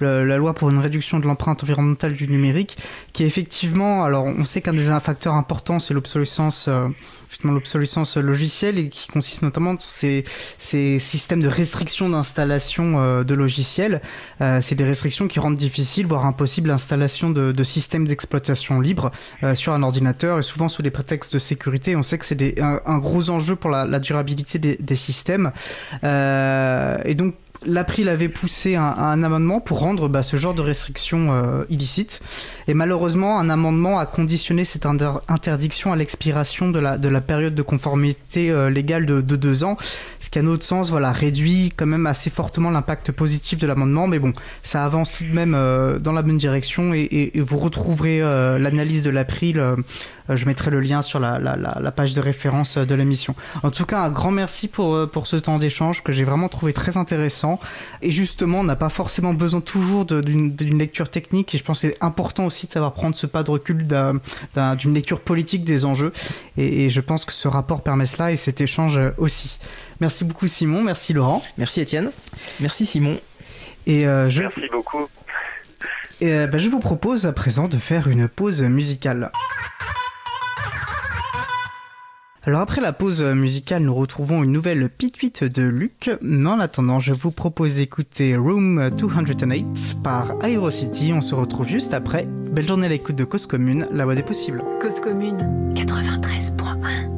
la loi pour une réduction de l'empreinte environnementale du numérique, qui est effectivement, alors on sait qu'un des facteurs importants, c'est l'obsolescence l'obsolescence logicielle et qui consiste notamment dans ces, ces systèmes de restriction d'installation euh, de logiciels. Euh, c'est des restrictions qui rendent difficile, voire impossible, l'installation de, de, systèmes d'exploitation libre euh, sur un ordinateur et souvent sous des prétextes de sécurité. On sait que c'est un, un, gros enjeu pour la, durabilité des, des systèmes. et donc l'April avait poussé un, un, amendement pour rendre bah, ce genre de restriction euh, illicite. Et malheureusement, un amendement a conditionné cette interdiction à l'expiration de la, de la période de conformité euh, légale de, de, deux ans, ce qui, à notre sens, voilà, réduit quand même assez fortement l'impact positif de l'amendement. Mais bon, ça avance tout de même euh, dans la bonne direction et, vous retrouverez l'analyse de l'April euh, je mettrai le lien sur la, la, la, page de référence euh, de l'émission. En tout cas, un grand merci pour, euh, pour ce temps d'échange que j'ai vraiment trouvé très intéressant. Et justement, on n'a pas forcément besoin toujours d'une lecture technique. Et je pense que c'est important aussi de savoir prendre ce pas de recul d'une lecture politique des enjeux. Et, et, je pense que ce rapport permet cela et cet échange aussi. Merci beaucoup Simon, merci Laurent. Merci Étienne. Merci Simon. Et je... Merci beaucoup. Et ben, je vous propose à présent de faire une pause musicale. Alors après la pause musicale, nous retrouvons une nouvelle pituite de Luc. Mais en attendant, je vous propose d'écouter Room 208 par Aerocity. On se retrouve juste après. Belle journée à l'écoute de Cause Commune, la voix des possibles. Cause Commune 93.1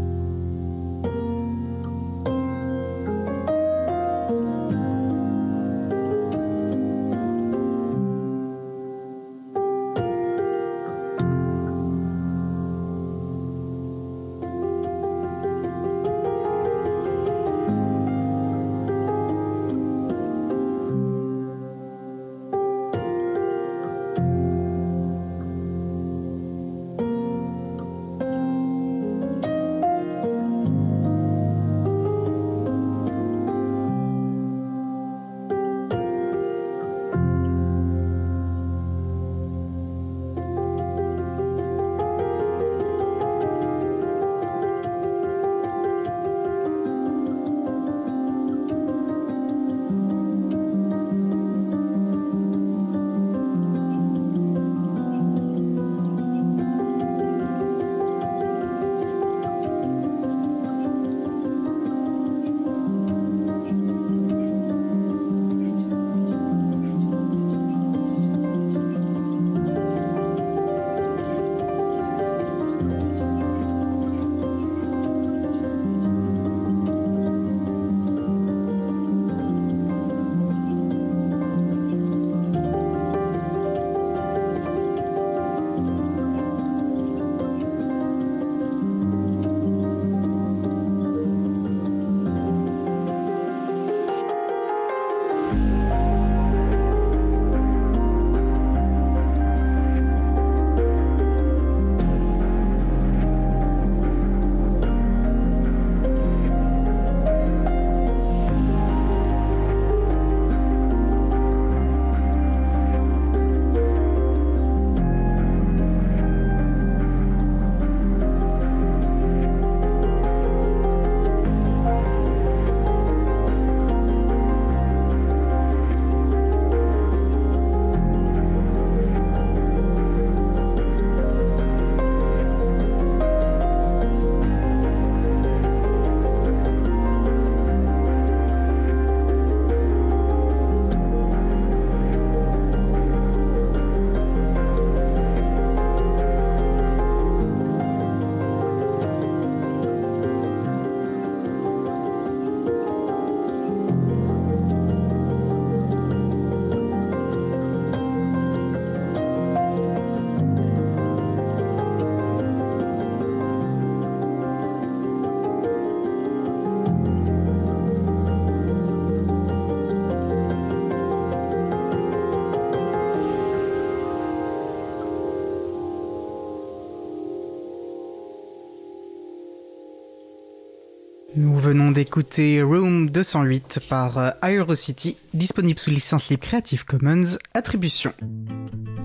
venons d'écouter Room 208 par euh, Aerocity, disponible sous licence libre Creative Commons Attribution.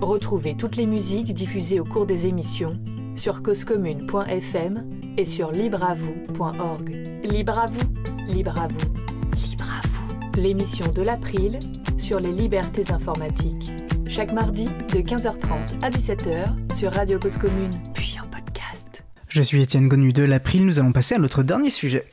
Retrouvez toutes les musiques diffusées au cours des émissions sur causecommune.fm et sur libreavoue.org. Libre à vous, libre à vous, libre à vous. L'émission de l'April sur les libertés informatiques. Chaque mardi de 15h30 à 17h sur Radio Cause Commune, puis en podcast. Je suis Étienne Gonu de l'April, nous allons passer à notre dernier sujet.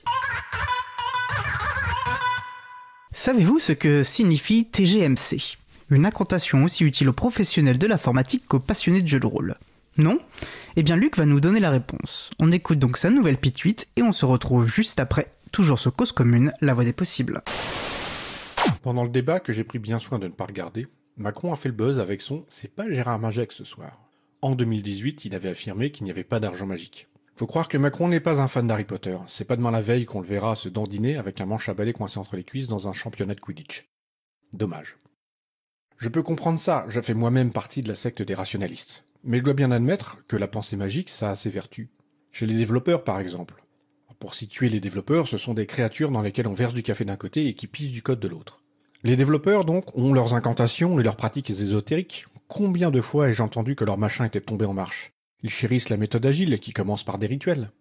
Savez-vous ce que signifie TGMC Une incantation aussi utile aux professionnels de l'informatique qu'aux passionnés de jeux de rôle. Non? Eh bien Luc va nous donner la réponse. On écoute donc sa nouvelle pituite et on se retrouve juste après, toujours sur Cause Commune, la voix des possibles. Pendant le débat que j'ai pris bien soin de ne pas regarder, Macron a fait le buzz avec son C'est pas Gérard Majek ce soir. En 2018, il avait affirmé qu'il n'y avait pas d'argent magique. Faut croire que Macron n'est pas un fan d'Harry Potter. C'est pas demain la veille qu'on le verra se dandiner avec un manche à balai coincé entre les cuisses dans un championnat de Quidditch. Dommage. Je peux comprendre ça, je fais moi-même partie de la secte des rationalistes. Mais je dois bien admettre que la pensée magique, ça a ses vertus. Chez les développeurs, par exemple. Pour situer les développeurs, ce sont des créatures dans lesquelles on verse du café d'un côté et qui pissent du code de l'autre. Les développeurs, donc, ont leurs incantations et leurs pratiques ésotériques. Combien de fois ai-je entendu que leur machin était tombé en marche? Ils chérissent la méthode agile qui commence par des rituels.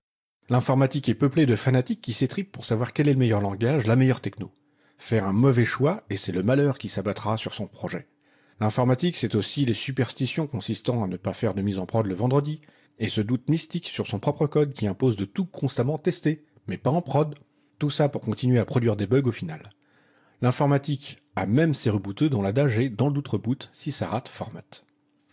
L'informatique est peuplée de fanatiques qui s'étripent pour savoir quel est le meilleur langage, la meilleure techno. Faire un mauvais choix, et c'est le malheur qui s'abattra sur son projet. L'informatique, c'est aussi les superstitions consistant à ne pas faire de mise en prod le vendredi, et ce doute mystique sur son propre code qui impose de tout constamment tester, mais pas en prod. Tout ça pour continuer à produire des bugs au final. L'informatique a même ses rebooteux dont l'adage est dans le doute reboot, si ça rate, format.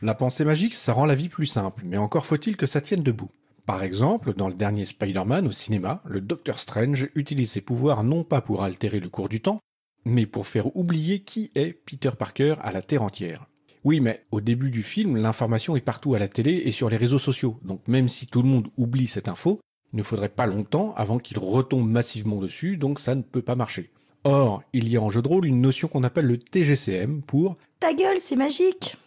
La pensée magique, ça rend la vie plus simple, mais encore faut-il que ça tienne debout. Par exemple, dans le dernier Spider-Man au cinéma, le Docteur Strange utilise ses pouvoirs non pas pour altérer le cours du temps, mais pour faire oublier qui est Peter Parker à la Terre entière. Oui, mais au début du film, l'information est partout à la télé et sur les réseaux sociaux, donc même si tout le monde oublie cette info, il ne faudrait pas longtemps avant qu'il retombe massivement dessus, donc ça ne peut pas marcher. Or, il y a en jeu de rôle une notion qu'on appelle le TGCM pour Ta gueule, c'est magique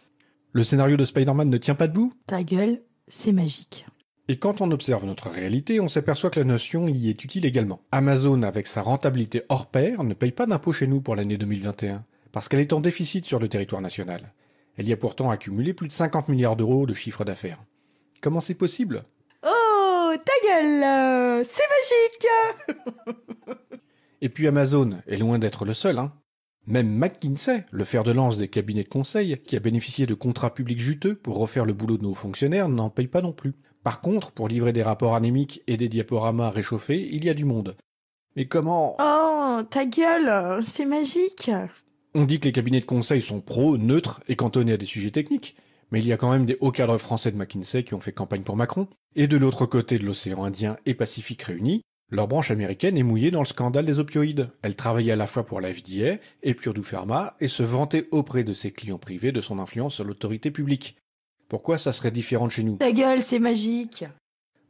Le scénario de Spider-Man ne tient pas debout Ta gueule, c'est magique. Et quand on observe notre réalité, on s'aperçoit que la notion y est utile également. Amazon, avec sa rentabilité hors pair, ne paye pas d'impôts chez nous pour l'année 2021, parce qu'elle est en déficit sur le territoire national. Elle y a pourtant accumulé plus de 50 milliards d'euros de chiffre d'affaires. Comment c'est possible? Oh, ta gueule, euh, c'est magique Et puis Amazon est loin d'être le seul, hein. Même McKinsey, le fer de lance des cabinets de conseil, qui a bénéficié de contrats publics juteux pour refaire le boulot de nos fonctionnaires, n'en paye pas non plus. Par contre, pour livrer des rapports anémiques et des diaporamas réchauffés, il y a du monde. Mais comment Oh, ta gueule, c'est magique On dit que les cabinets de conseil sont pro, neutres et cantonnés à des sujets techniques, mais il y a quand même des hauts cadres français de McKinsey qui ont fait campagne pour Macron, et de l'autre côté de l'océan Indien et Pacifique réunis, leur branche américaine est mouillée dans le scandale des opioïdes. Elle travaillait à la fois pour la FDA et Purdue Pharma et se vantait auprès de ses clients privés de son influence sur l'autorité publique. Pourquoi ça serait différent de chez nous? Ta gueule, c'est magique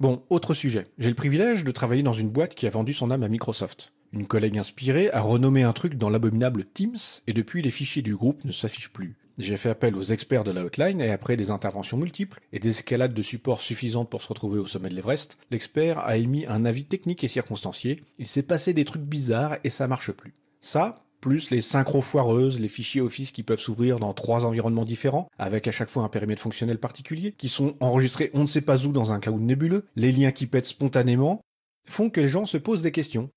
Bon, autre sujet. J'ai le privilège de travailler dans une boîte qui a vendu son âme à Microsoft. Une collègue inspirée a renommé un truc dans l'abominable Teams et depuis les fichiers du groupe ne s'affichent plus. J'ai fait appel aux experts de la hotline et après des interventions multiples et des escalades de support suffisantes pour se retrouver au sommet de l'Everest, l'expert a émis un avis technique et circonstancié. Il s'est passé des trucs bizarres et ça marche plus. Ça, plus les synchro foireuses, les fichiers Office qui peuvent s'ouvrir dans trois environnements différents, avec à chaque fois un périmètre fonctionnel particulier, qui sont enregistrés on ne sait pas où dans un cloud nébuleux, les liens qui pètent spontanément, font que les gens se posent des questions.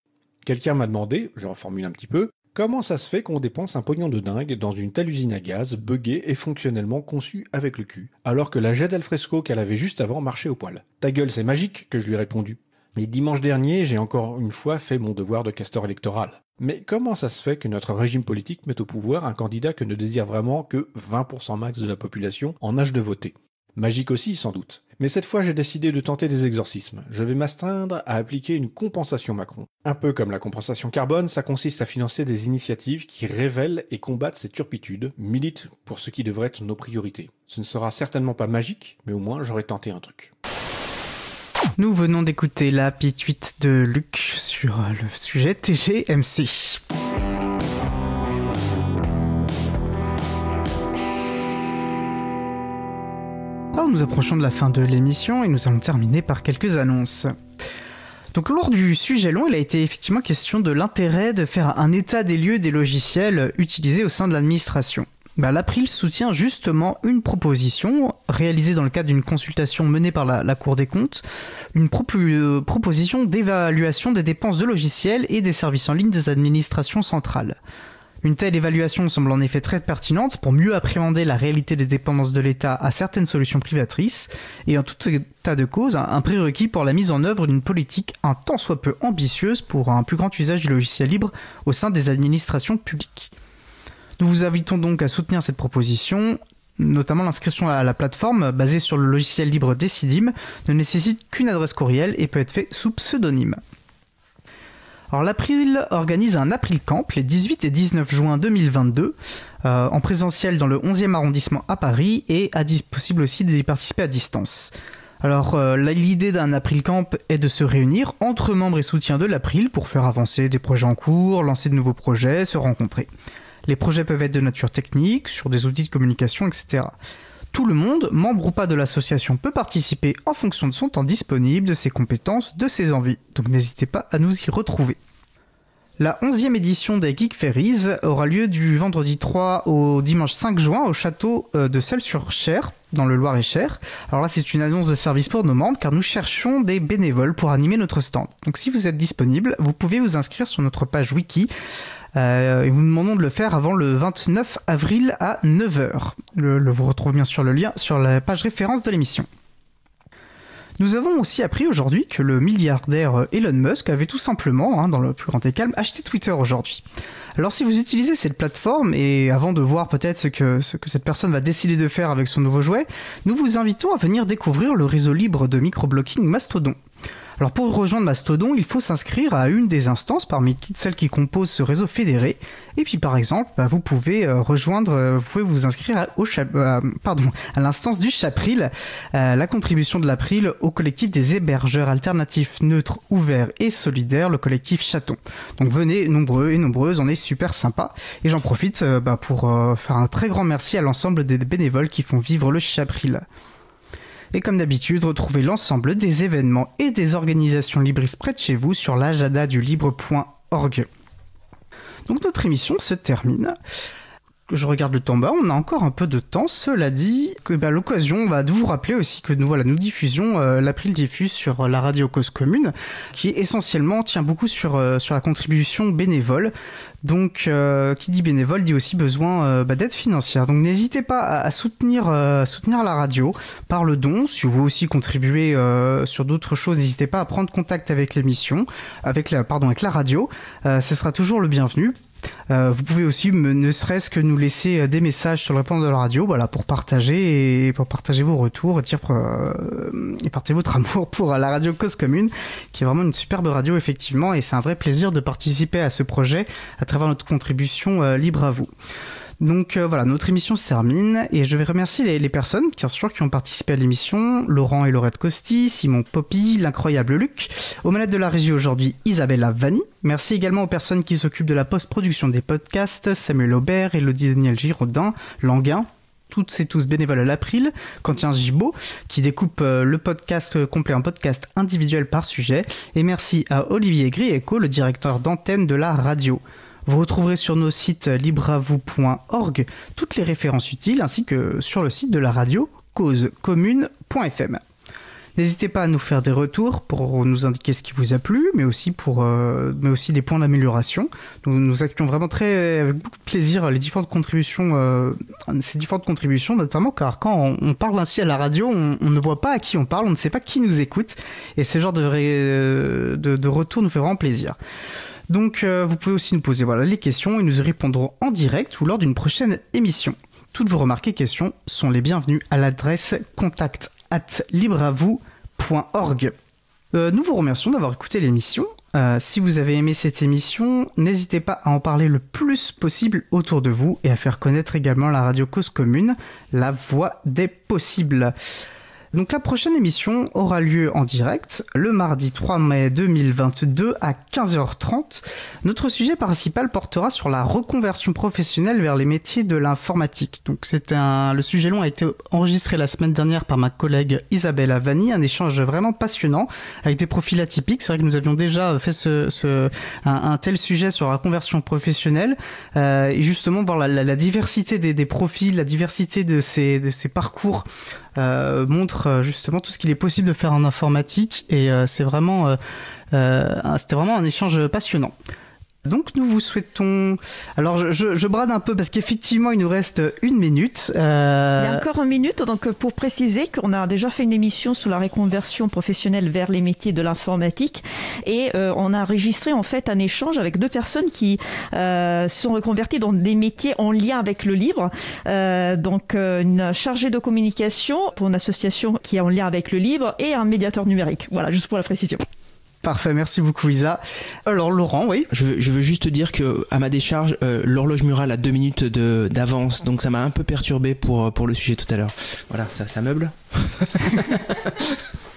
Quelqu'un m'a demandé, je reformule un petit peu, Comment ça se fait qu'on dépense un pognon de dingue dans une telle usine à gaz, buggée et fonctionnellement conçue avec le cul, alors que la jet Alfresco qu'elle avait juste avant marchait au poil? Ta gueule, c'est magique, que je lui ai répondu. Et dimanche dernier, j'ai encore une fois fait mon devoir de castor électoral. Mais comment ça se fait que notre régime politique mette au pouvoir un candidat que ne désire vraiment que 20% max de la population en âge de voter? Magique aussi, sans doute. Mais cette fois, j'ai décidé de tenter des exorcismes. Je vais m'astreindre à appliquer une compensation Macron. Un peu comme la compensation carbone, ça consiste à financer des initiatives qui révèlent et combattent ces turpitudes, militent pour ce qui devrait être nos priorités. Ce ne sera certainement pas magique, mais au moins j'aurai tenté un truc. Nous venons d'écouter la pituite de Luc sur le sujet TGMC. Nous approchons de la fin de l'émission et nous allons terminer par quelques annonces. Donc lors du sujet long, il a été effectivement question de l'intérêt de faire un état des lieux des logiciels utilisés au sein de l'administration. Bah, L'April soutient justement une proposition réalisée dans le cadre d'une consultation menée par la, Cour des comptes, une euh, proposition d'évaluation des dépenses de logiciels et des services en ligne des administrations centrales. Une telle évaluation semble en effet très pertinente pour mieux appréhender la réalité des dépendances de l'État à certaines solutions privatrices et en tout état de cause un prérequis pour la mise en œuvre d'une politique un tant soit peu ambitieuse pour un plus grand usage du logiciel libre au sein des administrations publiques. Nous vous invitons donc à soutenir cette proposition, notamment l'inscription à la plateforme basée sur le logiciel libre Decidim ne nécessite qu'une adresse courriel et peut être fait sous pseudonyme. Alors l'April organise un April Camp les 18 et 19 juin 2022 euh, en présentiel dans le 11e arrondissement à Paris et à possible aussi d'y participer à distance. Alors euh, l'idée d'un April Camp est de se réunir entre membres et soutiens de l'April pour faire avancer des projets en cours, lancer de nouveaux projets, se rencontrer. Les projets peuvent être de nature technique, sur des outils de communication, etc. Tout le monde, membre ou pas de l'association, peut participer en fonction de son temps disponible, de ses compétences, de ses envies. Donc n'hésitez pas à nous y retrouver. La 11e édition des Geek Ferries aura lieu du vendredi 3 au dimanche 5 juin au château euh, de Celles-sur-Cher, dans le Loir-et-Cher. Alors là, c'est une annonce de service pour nos membres car nous cherchons des bénévoles pour animer notre stand. Donc si vous êtes disponible, vous pouvez vous inscrire sur notre page wiki euh, et nous demandons de le faire avant le 29 avril à 9h. Le, vous retrouvez bien sûr le lien sur la page référence de l'émission. Nous avons aussi appris aujourd'hui que le milliardaire euh, Elon Musk avait tout simplement, hein, dans le plus grand des acheté Twitter aujourd'hui. Alors si vous utilisez cette plateforme, et avant de voir peut-être ce que, ce que cette personne va décider de faire avec son nouveau jouet, nous vous invitons à venir découvrir le réseau libre de microblocking Mastodon. Alors pour rejoindre Mastodon, il faut s'inscrire à une des instances parmi toutes celles qui composent ce réseau fédéré. Et puis par exemple, bah, vous pouvez euh, rejoindre, euh, vous pouvez vous inscrire à, au euh, pardon, à l'instance du Chapril, la contribution de l'April au collectif des hébergeurs alternatifs neutres, ouverts et solidaires, le collectif Chaton. Donc venez nombreux et nombreuses, on est super sympa. Et j'en profite bah, pour faire un très grand merci à l'ensemble des bénévoles qui font vivre le Chapril. Et comme d'habitude, retrouvez l'ensemble des événements et des organisations libristes près chez vous sur l'agenda du libre.org. Donc notre émission se termine. Je regarde le temps on a encore un peu de temps. Cela dit, bah, l'occasion, on va vous rappeler aussi que nous voilà, nous diffusions, euh, l'April diffuse sur la radio Cause Commune, qui essentiellement tient beaucoup sur, euh, la contribution bénévole. Donc, euh, qui dit bénévole dit aussi besoin euh, bah, d'aide financière. Donc, n'hésitez pas à, soutenir, euh, la radio par le don. Si vous aussi contribuer euh, sur d'autres choses, n'hésitez pas à prendre contact avec l'émission, avec la, radio. Euh, ce sera toujours le bienvenu. Euh, vous pouvez aussi, ne serait-ce que nous laisser euh, des messages sur le répondeur de la radio, voilà, pour partager et pour partager vos retours et dire euh, et partager votre amour pour la radio Cause Commune, qui est vraiment une superbe radio effectivement, et c'est un vrai plaisir de participer à ce projet à travers notre contribution euh, libre à vous. Donc euh, voilà, notre émission se termine et je vais remercier les, personnes, bien sûr, qui ont participé à l'émission. Laurent et Laurette Costi, Simon Poppy, l'incroyable Luc. Aux manettes de la régie aujourd'hui, Isabella Vanni. Merci également aux personnes qui s'occupent de la post-production des podcasts, Samuel Aubert, Elodie Daniel Giraudin, Languin, toutes et tous bénévoles à l'April, Quentin Gibaud, qui découpe euh, le podcast euh, complet en podcast individuel par sujet. Et merci à Olivier Grieco, le directeur d'antenne de la radio. Vous retrouverez sur nos sites libravou.org toutes les références utiles ainsi que sur le site de la radio causecommune.fm. N'hésitez pas à nous faire des retours pour nous indiquer ce qui vous a plu, mais aussi pour, euh, mais des points d'amélioration. Nous, accueillons vraiment très, avec beaucoup de plaisir les différentes contributions, euh, ces différentes contributions, notamment car quand on, parle ainsi à la radio, on, ne voit pas à qui on parle, on ne sait pas qui nous écoute, et ce genre de, euh, de retour nous fait vraiment plaisir. Donc euh, vous pouvez aussi nous poser voilà, les questions et nous y répondrons en direct ou lors d'une prochaine émission. Toutes vos remarques et questions sont les bienvenues à l'adresse contact at. Euh, nous vous remercions d'avoir écouté l'émission. Euh, si vous avez aimé cette émission, n'hésitez pas à en parler le plus possible autour de vous et à faire connaître également la radio Cause Commune, la voix des possibles. Donc la prochaine émission aura lieu en direct le mardi 3 mai 2022 à 15h30. Notre sujet principal portera sur la reconversion professionnelle vers les métiers de l'informatique. Donc c'est un le sujet long a été enregistré la semaine dernière par ma collègue Isabelle Avani, un échange vraiment passionnant avec des profils atypiques. C'est vrai que nous avions déjà fait ce, ce un, tel sujet sur la conversion professionnelle euh, et justement voir la, la, diversité des, des, profils, la diversité de ces, de ces parcours montre euh, justement tout ce qu'il est possible de faire en informatique et euh, c'est vraiment euh, euh, c'était vraiment un échange passionnant. Donc nous vous souhaitons. Alors je, je brade un peu parce qu'effectivement il nous reste une minute. Euh... Il y a encore une minute, donc pour préciser qu'on a déjà fait une émission sur la reconversion professionnelle vers les métiers de l'informatique et euh, on a enregistré en fait un échange avec deux personnes qui euh, sont reconverties dans des métiers en lien avec le libre. Euh, donc une chargée de communication pour une association qui est en lien avec le libre et un médiateur numérique. Voilà, juste pour la précision. Parfait, merci beaucoup Isa. Alors Laurent, oui. Je veux, je veux juste dire que à ma décharge, euh, l'horloge murale a deux minutes de d'avance, donc ça m'a un peu perturbé pour pour le sujet tout à l'heure. Voilà, ça, ça meuble.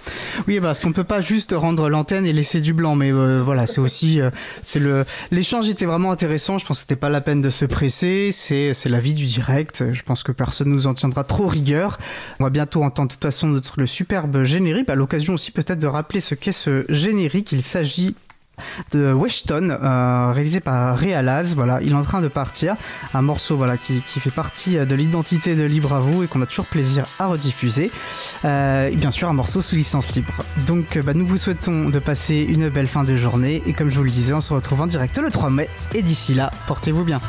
Oui, parce qu'on peut pas juste rendre l'antenne et laisser du blanc, mais euh, voilà, c'est aussi, euh, c'est le, l'échange était vraiment intéressant. Je pense que c'était pas la peine de se presser. C'est, c'est la vie du direct. Je pense que personne nous en tiendra trop rigueur. On va bientôt entendre de toute façon notre le superbe générique. À l'occasion aussi peut-être de rappeler ce qu'est ce générique. Il s'agit de Weston, euh, réalisé par Realaz. Voilà, il est en train de partir. Un morceau voilà, qui, fait partie de l'identité de Libre à vous et qu'on a toujours plaisir à rediffuser. Euh, et bien sûr, un morceau sous licence libre. Donc, bah, nous vous souhaitons de passer une belle fin de journée. Et comme je vous le disais, on se retrouve en direct le 3 mai. Et d'ici là, portez-vous bien.